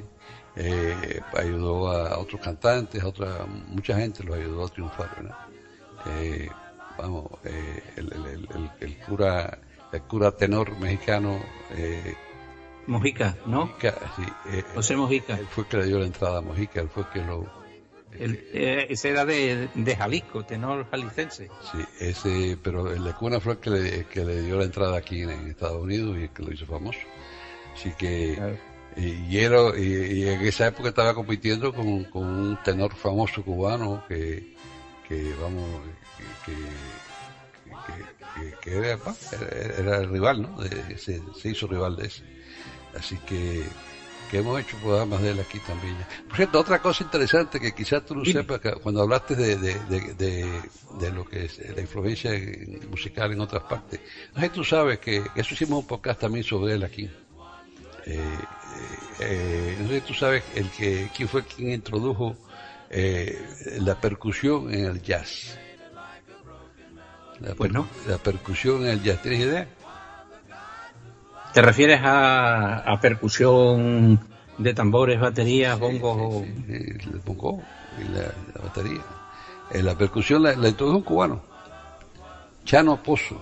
Eh, ayudó a otros cantantes, a otra, mucha gente los ayudó a triunfar, ¿verdad? Eh, vamos, eh, el, el, el, el, cura, el cura tenor mexicano. Eh, Mojica, ¿no? Mojica, sí, eh, José Mojica. Él fue el que le dio la entrada a Mojica, él fue el que lo. Eh, ese era de, de, Jalisco, tenor jalicense. Sí, ese, pero el de Cuna fue el que le, que le dio la entrada aquí en, en, Estados Unidos y el que lo hizo famoso. Así que. Claro. Y, era, y, y, en esa época estaba compitiendo con, con un tenor famoso cubano que, que vamos, que, que, que era, era, el rival, ¿no? De, se, se, hizo rival de ese. Así que, que hemos hecho programas de él aquí también. Por cierto, otra cosa interesante que quizás tú no sepas, cuando hablaste de, de, de, de, lo que es la influencia musical en otras partes, no sé tú sabes que eso hicimos un podcast también sobre él aquí. Eh, eh, no sé tú sabes el que, quién fue quien introdujo eh, la percusión en el jazz. La, pues no. la percusión en el jazz, ¿tienes idea? ¿Te refieres a, a percusión de tambores, baterías, sí, bongos? Sí, sí, el bongo y la, la batería. Eh, la percusión la, la, introdujo un cubano, Chano Pozo.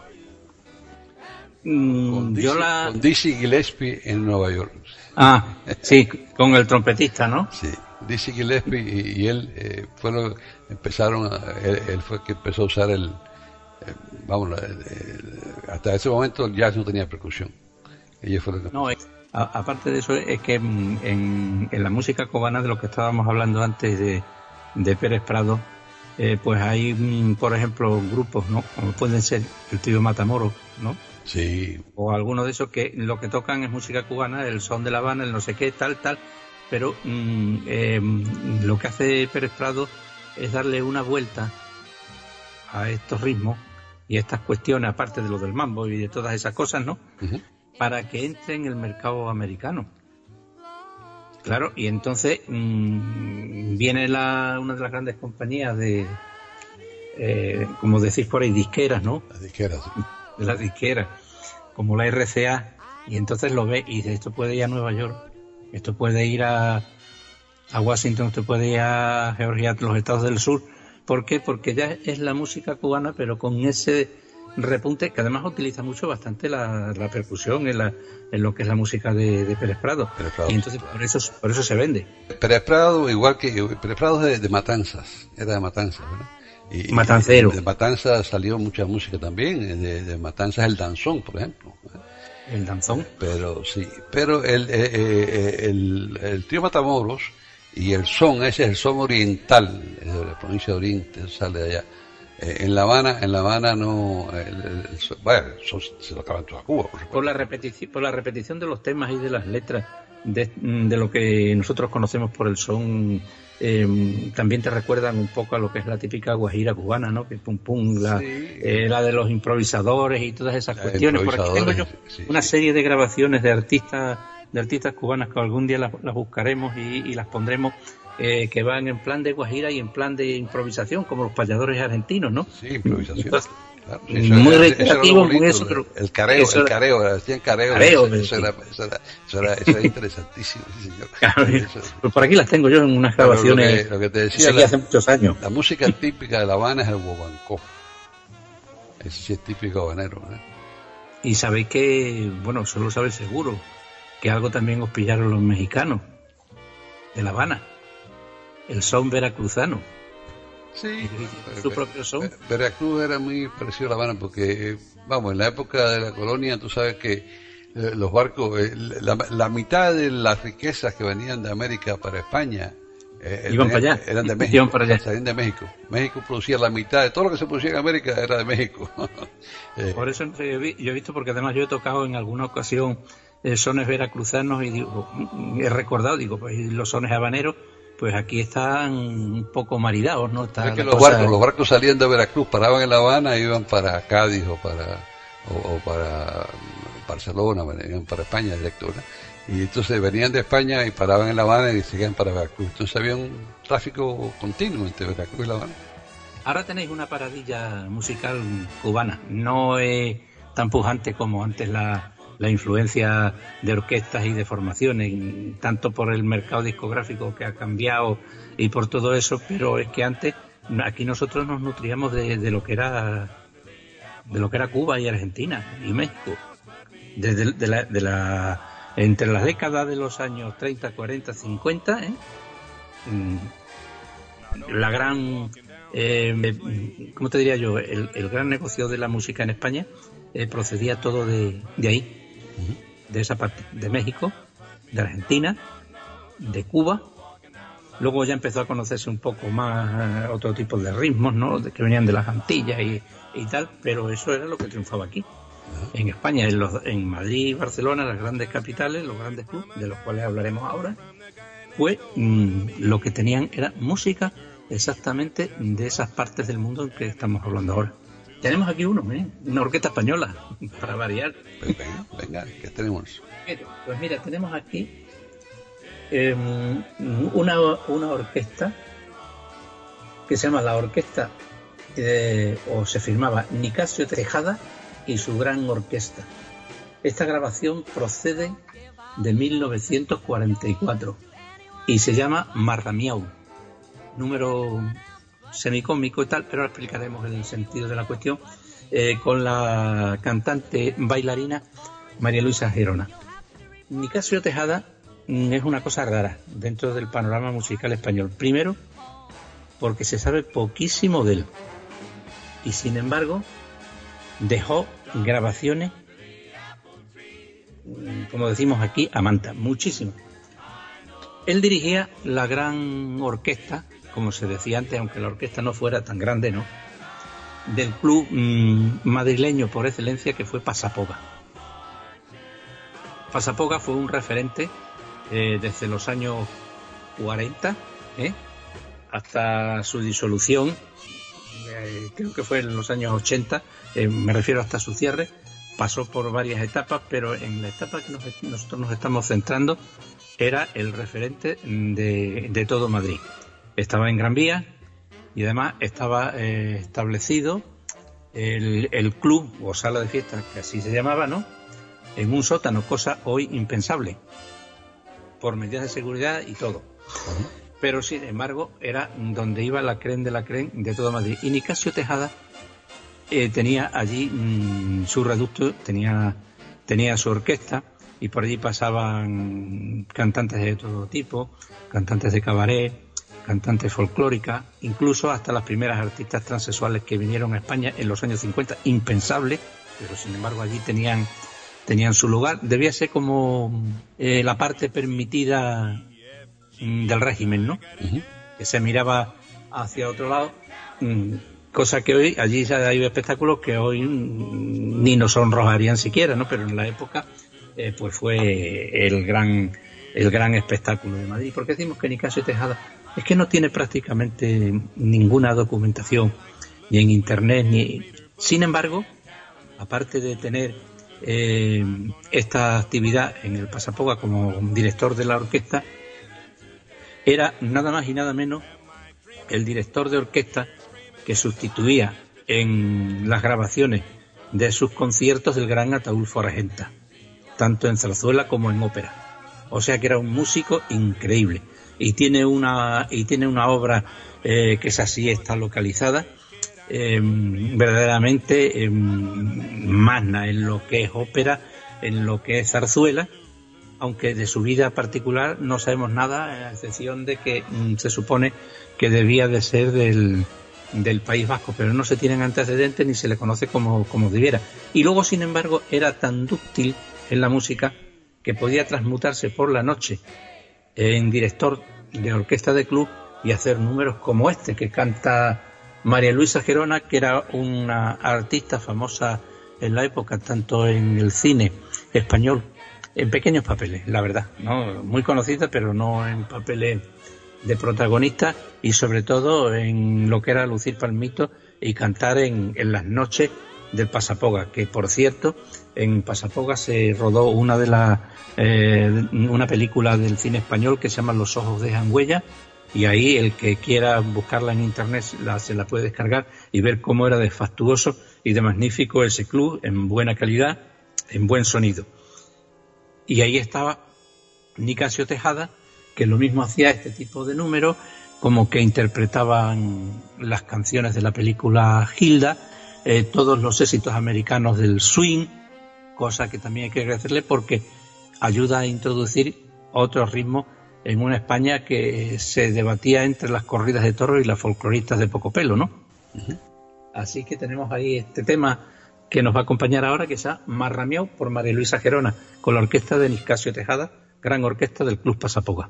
Mm, con, yo Dizzy, la... con Dizzy Gillespie en Nueva York. Ah, sí, con el trompetista, ¿no? Sí. Dizzy Gillespie y, y él eh, fueron, empezaron, a, él, él, fue que empezó a usar el, eh, vamos, hasta ese momento el jazz no tenía percusión. Ellos fueron que... No, a, aparte de eso, es que en, en, la música cubana, de lo que estábamos hablando antes de, de Pérez Prado, eh, pues hay, por ejemplo, grupos, ¿no? Como pueden ser el tío Matamoros, ¿no? Sí. O alguno de esos que lo que tocan es música cubana, el son de La Habana, el no sé qué, tal, tal, pero mmm, eh, lo que hace Pérez Prado es darle una vuelta a estos ritmos y a estas cuestiones, aparte de lo del mambo y de todas esas cosas, ¿no? Uh -huh. Para que entre en el mercado americano. Claro, y entonces mmm, viene la, una de las grandes compañías de, eh, como decís por ahí, disqueras, ¿no? Las disqueras, sí. De las disqueras, como la RCA, y entonces lo ve y dice, esto puede ir a Nueva York, esto puede ir a, a Washington, esto puede ir a Georgia, los estados del sur. ¿Por qué? Porque ya es la música cubana, pero con ese repunte que además utiliza mucho bastante la, la percusión en, la, en, lo que es la música de, de Pérez, Prado. Pérez Prado. Y entonces por eso, por eso se vende. Pérez Prado, igual que Pérez Prado es de, de Matanzas, era de Matanzas, ¿verdad? Y, Matancero. Y de Matanzas salió mucha música también, de, de Matanzas el danzón, por ejemplo. El danzón. Pero sí, pero el, el, el, el tío Matamoros y el son, ese es el son oriental, es de la provincia de Oriente, sale de allá. Eh, en La Habana, en La Habana no, el, el, el bueno, son, se lo acaban toda Cuba. Por, por, la repetición, por la repetición de los temas y de las letras de, de lo que nosotros conocemos por el son, eh, también te recuerdan un poco a lo que es la típica guajira cubana, ¿no? Que pum pum, la, sí. eh, la de los improvisadores y todas esas la cuestiones. Por aquí tengo yo sí, una sí. serie de grabaciones de artistas de artistas cubanas que algún día las, las buscaremos y, y, las pondremos eh, que van en plan de guajira y en plan de improvisación como los payadores argentinos, ¿no? Sí, improvisación. Entonces, Claro, sí, eso muy recreativo, muy eso, pero el careo, eso el careo, decían careo, careo eso, eso, era, eso, era, eso, era, eso era interesantísimo, sí, señor. Pues por aquí las tengo yo en unas grabaciones lo que, lo que te decía, la, hace muchos años. La música típica de La Habana es el guaguancó. Ese sí es típico habanero, ¿eh? Y sabéis que, bueno, solo sabéis seguro, que algo también os pillaron los mexicanos de La Habana, el son veracruzano. Sí, su propio son. Veracruz era muy parecido a La Habana porque, vamos, en la época de la colonia, tú sabes que eh, los barcos, eh, la, la, mitad de las riquezas que venían de América para España eh, iban tenían, para allá. eran de México. Iban para allá. Salían de México. México producía la mitad de todo lo que se producía en América era de México. Eh, Por eso yo he visto, porque además yo he tocado en alguna ocasión sones veracruzanos y digo, he recordado, digo, pues los sones habaneros pues aquí están un poco maridados, ¿no? es que los, barcos, los barcos salían de Veracruz, paraban en La Habana iban para Cádiz o para, o, para Barcelona, venían para España directo, Y entonces venían de España y paraban en La Habana y seguían para Veracruz. Entonces había un tráfico continuo entre Veracruz y La Habana. Ahora tenéis una paradilla musical cubana. No es tan pujante como antes la, la influencia de orquestas y de formaciones, tanto por el mercado discográfico que ha cambiado y por todo eso, pero es que antes aquí nosotros nos nutríamos de, lo que era de lo que era Cuba y Argentina y México. Desde de la, de entre las décadas de los años 30, 40, 50, la gran, eh, ¿cómo te diría yo? El, gran negocio de la música en España eh, procedía todo de, de ahí de esa parte, de México, de Argentina, de Cuba. Luego ya empezó a conocerse un poco más eh, otro tipo de ritmos, ¿no? Que venían de las Antillas y, tal, pero eso era lo que triunfaba aquí. En España, en, los, en Madrid y Barcelona, las grandes capitales, los grandes clubes, de los cuales hablaremos ahora, pues lo que tenían era música exactamente de esas partes del mundo en que estamos hablando ahora. Tenemos aquí uno, ¿eh? una orquesta española, para variar. Pues venga, venga, ¿qué tenemos? Pues mira, tenemos aquí em, una, orquesta que se llama la Orquesta, o se firmaba Nicasio Tejada y su gran orquesta. Esta grabación procede de 1944 y se llama Marramiau, número semicómico y tal, pero ahora explicaremos el sentido de la cuestión eh, con la cantante bailarina María Luisa Gerona. Nicasio Tejada mm, es una cosa rara dentro del panorama musical español. Primero, porque se sabe poquísimo de él. Y sin embargo, dejó grabaciones, mm, como decimos aquí, a manta, muchísimas. Él dirigía la gran orquesta como se decía antes, aunque la orquesta no fuera tan grande, ¿no? Del club mm, madrileño por excelencia que fue Pasapoga. Pasapoga fue un referente eh, desde los años 40 ¿eh? hasta su disolución, eh, creo que fue en los años 80, me refiero hasta su cierre, pasó por varias etapas, pero en la etapa que nosotros nos estamos centrando era el referente de todo Madrid estaba en Gran Vía y además estaba eh, establecido el, club o sala de fiestas, que así se llamaba, ¿no? En un sótano, cosa hoy impensable, por medidas de seguridad y todo. Pero sin embargo, era donde iba la cren de la cren de todo Madrid. Y Nicasio Tejada eh, tenía allí mm, su reducto, tenía, tenía su orquesta y por allí pasaban cantantes de todo tipo, cantantes de cabaret, cantante folclórica, incluso hasta las primeras artistas transexuales que vinieron a España en los años 50, impensable, pero sin embargo allí tenían, tenían su lugar. Debía ser como eh, la parte permitida mm, del régimen, ¿no? Que se miraba hacia otro lado, mm, cosa que hoy, allí hay espectáculos que hoy mm, ni nos sonrojarían siquiera, ¿no? Pero en la época, eh, pues fue el gran el gran espectáculo de Madrid. ¿Por qué decimos que Nicasio Tejada es que no tiene prácticamente ninguna documentación ni en internet ni sin embargo aparte de tener eh, esta actividad en el Pasapoga como director de la orquesta era nada más y nada menos el director de orquesta que sustituía en las grabaciones de sus conciertos del gran Ataulfo Argenta, tanto en zarzuela como en ópera. O sea que era un músico increíble y tiene una, y tiene una obra eh, que es así, está localizada, em, verdaderamente em, magna en lo que es ópera, en lo que es zarzuela, aunque de su vida particular no sabemos nada, a excepción de que mm, se supone que debía de ser del, del País Vasco, pero no se tienen antecedentes ni se le conoce como, como debiera. Y luego, sin embargo, era tan dúctil en la música que podía transmutarse por la noche en director de orquesta de club y hacer números como este que canta María Luisa Gerona, que era una artista famosa en la época, tanto en el cine español, en pequeños papeles, la verdad, ¿no? muy conocida, pero no en papeles de protagonista y sobre todo en lo que era lucir palmito y cantar en, en las noches del Pasapoga, que por cierto en Pasapoga se rodó una de las eh, una película del cine español que se llama Los ojos de huella y ahí el que quiera buscarla en internet la, se la puede descargar y ver cómo era de fastuoso y de magnífico ese club en buena calidad, en buen sonido. Y ahí estaba Nicasio Tejada, que lo mismo hacía este tipo de números, como que interpretaban las canciones de la película Hilda, eh, todos los éxitos americanos del swing, cosa que también hay que agradecerle porque ayuda a introducir otro ritmo en una España que se debatía entre las corridas de toros y las folcloristas de poco pelo, ¿no? Así que tenemos ahí este tema que nos va a acompañar ahora, que es Marramiau por María Luisa Gerona, con la orquesta de Niscasio Tejada, gran orquesta del Club Pasapoga.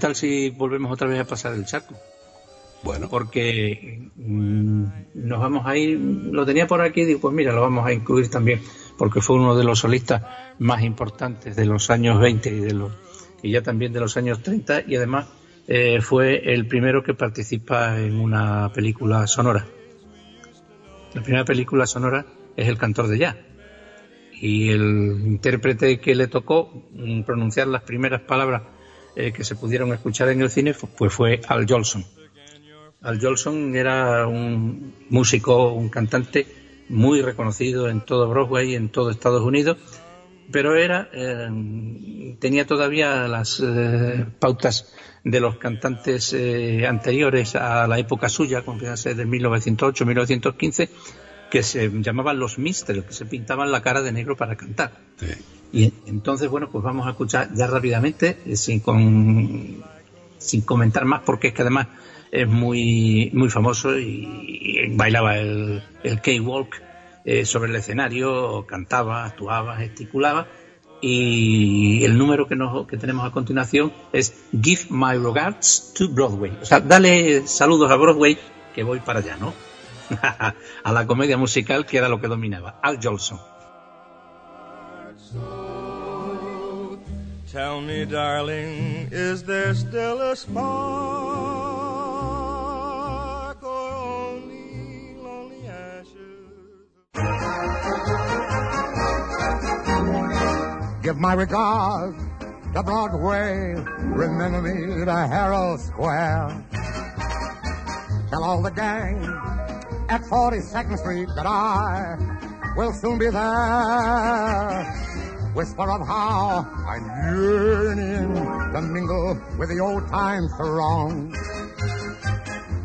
tal si volvemos otra vez a pasar el charco? Bueno. Porque mm, nos vamos a ir, lo tenía por aquí, digo, pues mira, lo vamos a incluir también, porque fue uno de los solistas más importantes de los años 20 y, de los, y ya también de los años 30, y además eh, fue el primero que participa en una película sonora. La primera película sonora es El cantor de ya. Y el intérprete que le tocó mm, pronunciar las primeras palabras eh, que se pudieron escuchar en el cine pues fue Al Jolson. Al Jolson era un músico, un cantante muy reconocido en todo Broadway, en todo Estados Unidos, pero era eh, tenía todavía las eh, pautas de los cantantes anteriores a la época suya, ser de 1908-1915, que se llamaban los Mister, que se pintaban la cara de negro para cantar. Y entonces, bueno, pues vamos a escuchar ya rápidamente, eh, sin, sin comentar más, porque es que además es muy, muy famoso y, bailaba el, el K-Walk eh, sobre el escenario, cantaba, actuaba, gesticulaba. Y el número que, nos, que tenemos a continuación es Give My Regards to Broadway. O sea, dale saludos a Broadway, que voy para allá, ¿no? a la comedia musical, que era lo que dominaba. Al Jolson. Tell me, darling, is there still a spark or only lonely ashes? Give my regards to Broadway. Remember me to Herald Square. Tell all the gang at 42nd Street that I will soon be there whisper of how I'm yearning to mingle with the old time throng.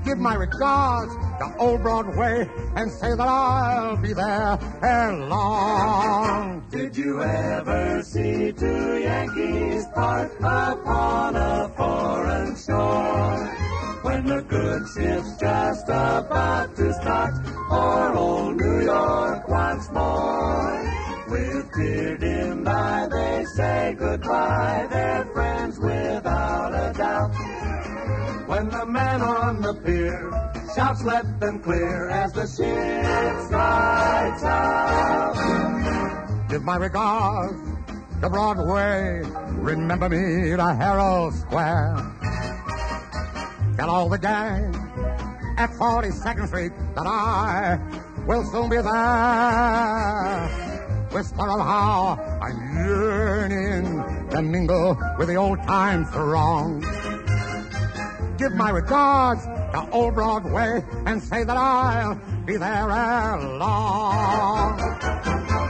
Give my regards to Old Broadway and say that I'll be there ere long. Did you ever see two Yankees part upon a foreign shore? When the good ship's just about to start for old New York once more. With tear dim eye, they say goodbye. They're friends without a doubt. When the man on the pier shouts, let them clear as the ship rides out. Give my regards to Broadway. Remember me to Herald Square. Tell all the gang at 42nd Street that I will soon be there whisper of how I'm yearning to mingle with the old time throng. Give my regards to old Broadway and say that I'll be there ere long.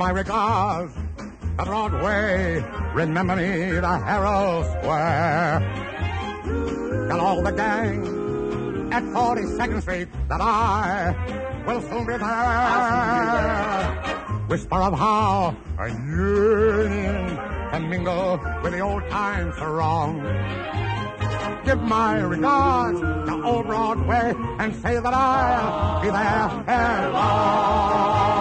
My regards to Broadway. Remember me to Herald Square. Tell all the gang at 42nd Street that I will soon be there. Whisper of how I'm yearning to mingle with the old time throng. Give my regards to old Broadway and say that I'll be there ere long.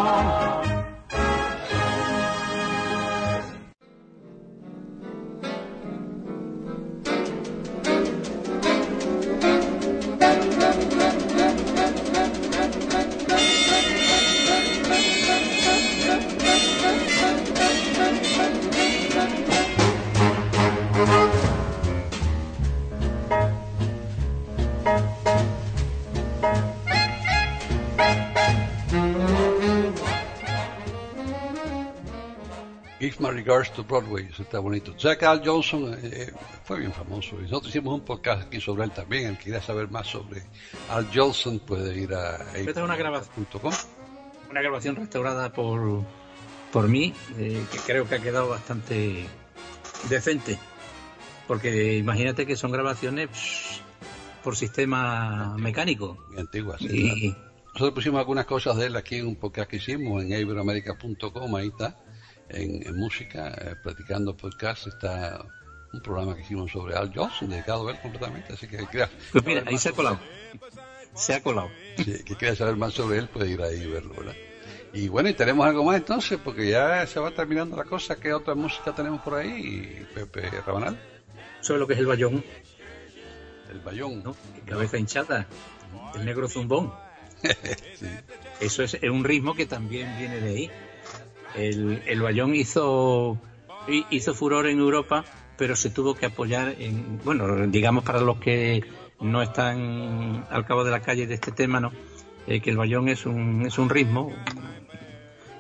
Regards to Broadway, eso está bonito. Jack Al Johnson eh, eh, fue bien famoso y nosotros hicimos un podcast aquí sobre él también. El que quiera saber más sobre Al Johnson puede ir a una grabación, una grabación restaurada por, por mí, eh, que creo que ha quedado bastante decente. Porque imagínate que son grabaciones por sistema mecánico. Muy antiguas, sí. Nosotros pusimos algunas cosas de él aquí en un podcast que hicimos en iberoamerica.com, ahí está en, música, eh, platicando podcast, está un programa que hicimos sobre Al Johnson, dedicado a él completamente, así que crea, Pues mira, ahí se ha colado. Se ha colado. Sí, que quiera saber más sobre él puede ir ahí y verlo, ¿verdad? Y bueno, y tenemos algo más entonces, porque ya se va terminando la cosa. ¿Qué otra música tenemos por ahí, Pepe Rabanal? ¿Sabes lo que es el bayón? El bayón. ¿no? Cabeza hinchada, el negro zumbón. sí. Eso es, un ritmo que también viene de ahí. El, el bayón hizo, hizo furor en Europa, pero se tuvo que apoyar en, bueno, digamos para los que no están al cabo de la calle de este tema, ¿no? Eh, que el bayón es un, es un ritmo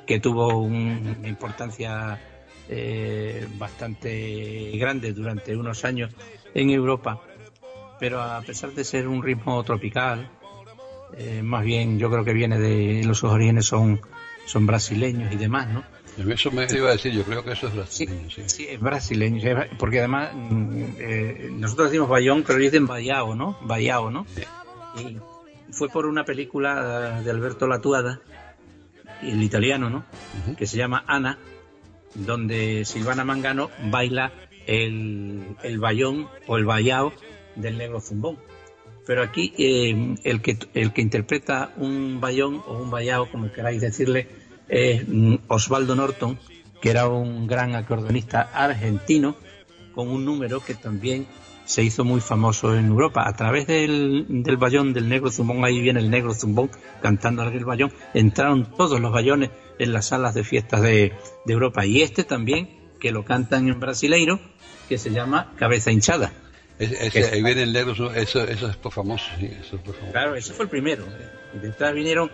que tuvo una importancia eh, bastante grande durante unos años en Europa, pero a pesar de ser un ritmo tropical, eh, más bien yo creo que viene de los orígenes son, son brasileños y demás, ¿no? Eso me iba a decir, yo creo que eso es brasileño. Sí, sí. es brasileño, porque además mm, eh, nosotros decimos Bayón, pero dicen Bayao, ¿no? Bayao, ¿no? Y fue por una película de Alberto Latuada, el italiano, ¿no? Que se llama Ana, donde Silvana Mangano baila el, el bayón o el bayao del negro zumbón. Pero aquí eh, el, que, el que interpreta un bayón o un bayao, como queráis decirle, es mm, Osvaldo Norton, que era un gran acordeonista argentino, con un número que también se hizo muy famoso en Europa. A través del, del bayón del negro zumbón, ahí viene el negro zumbón cantando el bayón, entraron todos los bayones en las salas de fiestas de, de Europa. Y este también, que lo cantan en brasileiro, que se llama Cabeza Hinchada. Ese, ahí viene el negro, eso, eso es por famoso, sí, eso es por famoso. Claro, ese fue el primero. Y detrás vinieron,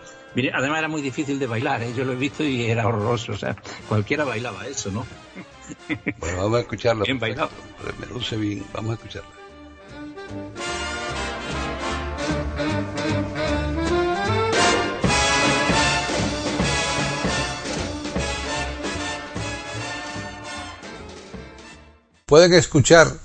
además era muy difícil de bailar, ¿eh? yo lo he visto y era horroroso, o sea, cualquiera bailaba eso, ¿no? Bueno, vamos a escucharlo. Bien bailado. Me luce bien, vamos a escucharlo. Pueden escuchar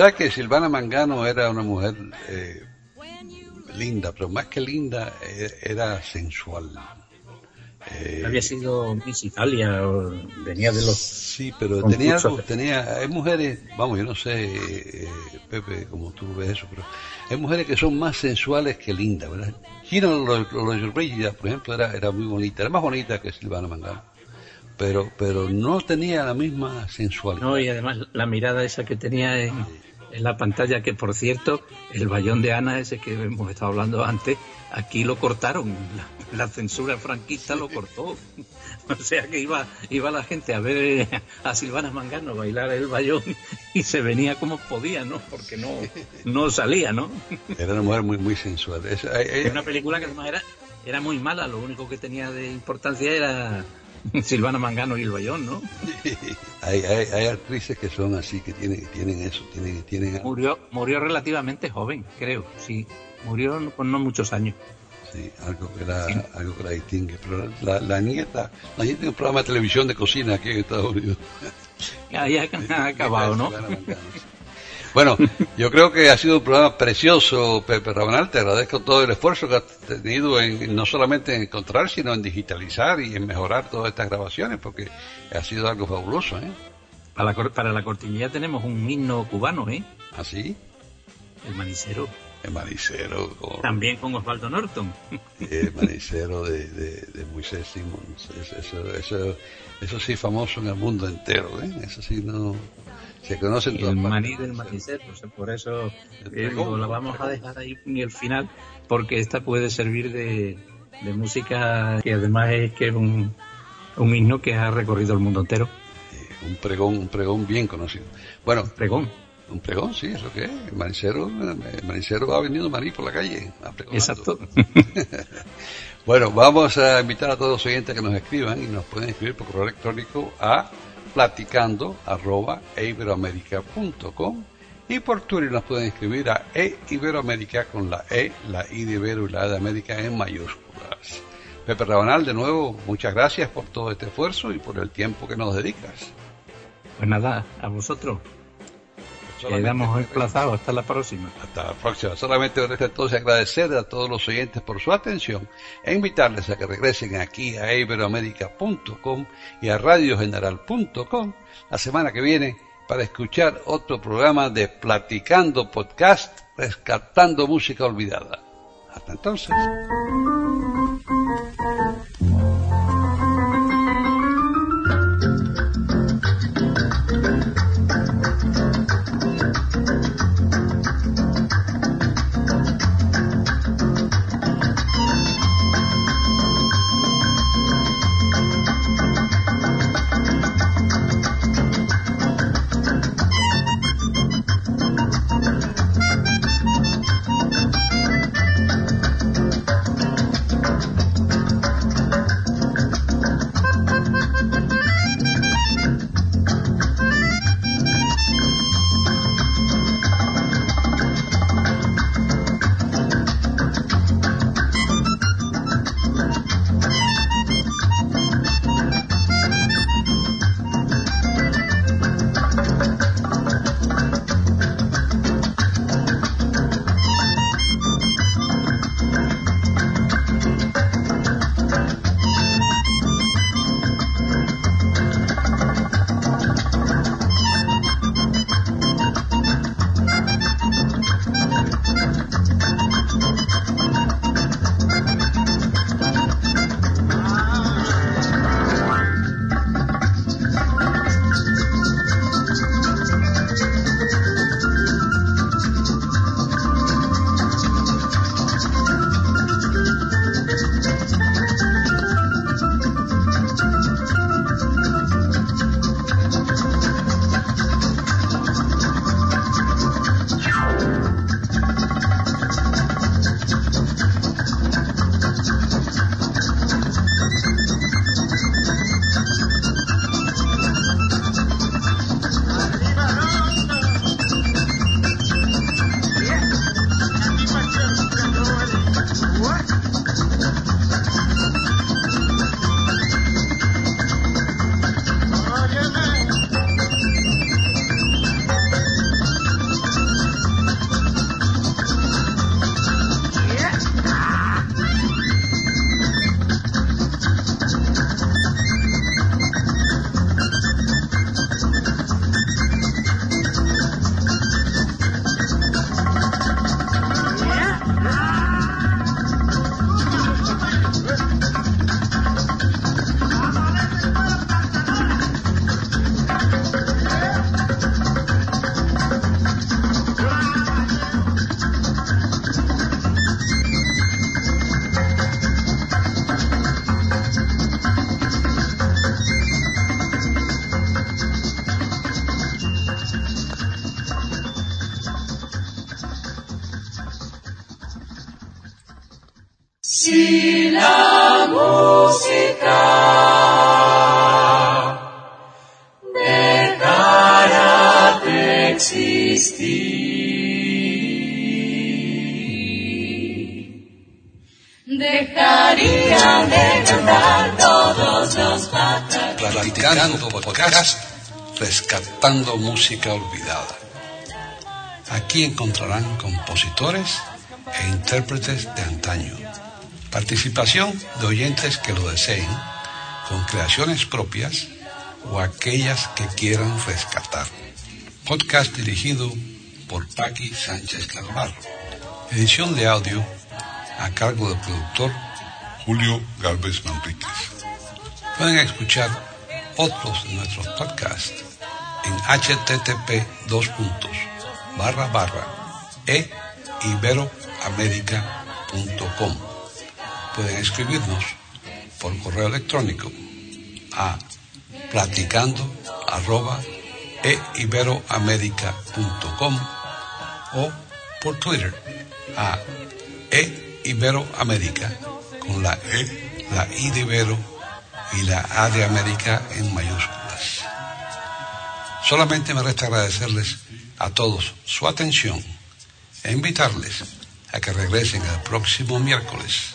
¿Sabes que Silvana Mangano era una mujer eh, linda, pero más que linda, eh, era sensual? Eh, Había sido Miss Italia, o venía de los. Sí, pero tenía, tenía. Hay mujeres, vamos, yo no sé, eh, Pepe, como tú ves eso, pero hay mujeres que son más sensuales que lindas, ¿verdad? Gina Lollobrigida, por ejemplo, era, era muy bonita, era más bonita que Silvana Mangano. Pero, pero no tenía la misma sensualidad. No, y además la mirada esa que tenía en, en la pantalla, que por cierto, el bayón de Ana, ese que hemos estado hablando antes, aquí lo cortaron. La, censura franquista lo cortó. O sea que iba, iba la gente a ver eh, a Silvana Mangano bailar el bayón y se venía como podía, ¿no? Porque no, no salía, ¿no? Era una mujer muy, muy sensual. Era una película que además era, era muy mala, lo único que tenía de importancia era Silvana Mangano y el Bayón, ¿no? hay, hay, hay, actrices que son así, que tienen, tienen eso, tienen, tienen... Murió, murió relativamente joven, creo, sí. Murió con no muchos años. Sí, algo que la, algo que la distingue. Pero la, la nieta, la nieta tiene un programa de televisión de cocina aquí en Estados Unidos. Ya, ya ha acabado, ¿no? Bueno, yo creo que ha sido un programa precioso, Pepe Rabanal. Te agradezco todo el esfuerzo que has tenido en no solamente en encontrar, sino en digitalizar y en mejorar todas estas grabaciones, porque ha sido algo fabuloso. ¿eh? Para, la, para la cortinilla tenemos un himno cubano, ¿eh? ¿Ah, sí? El manicero. El manicero. También con Osvaldo Norton. El manicero de, de, Moisés Simons. Eso, eso, eso, sí famoso en el mundo entero, ¿eh? Eso sí no se conocen el maní del manicero, por eso eh, lo vamos a dejar ahí en el final, porque esta puede servir de, música que además es que es un, un himno que ha recorrido el mundo entero. un pregón, un pregón bien conocido. Bueno, pregón. Un pregón, sí, eso que es. El manicero, el manicero va vendiendo maní por la calle. Exacto. bueno, vamos a invitar a todos los oyentes que nos escriban y nos pueden escribir por correo electrónico a platicando arroba eiberoamerica.com y por Twitter nos pueden escribir a e iberoamérica con la E, la I de Ibero y la de América en mayúsculas. Pepe Rabanal, de nuevo, muchas gracias por todo este esfuerzo y por el tiempo que nos dedicas. Pues nada, a vosotros. Quedamos emplazados. Hasta la próxima. Hasta la próxima. Solamente resta entonces agradecer a todos los oyentes por su atención e invitarles a que regresen aquí a iberoamérica.com y a radiogeneral.com la semana que viene para escuchar otro programa de Platicando Podcast, rescatando música olvidada. Hasta entonces. Si la música dejara de existir, dejaría de cantar todos los patas. Platicando podcast, rescatando música olvidada. Aquí encontrarán compositores e intérpretes de antaño. Participación de oyentes que lo deseen, con creaciones propias o aquellas que quieran rescatar. Podcast dirigido por Paqui Sánchez Carvalho. Edición de audio a cargo del productor Julio Galvez Manríquez. Pueden escuchar otros de nuestros podcasts en http dos e. Pueden escribirnos por correo electrónico a platicando arroba e iberoamerica.com o por Twitter a e iberoamerica con la e, la i de Ibero y la a de América en mayúsculas. Solamente me resta agradecerles a todos su atención e invitarles a que regresen el próximo miércoles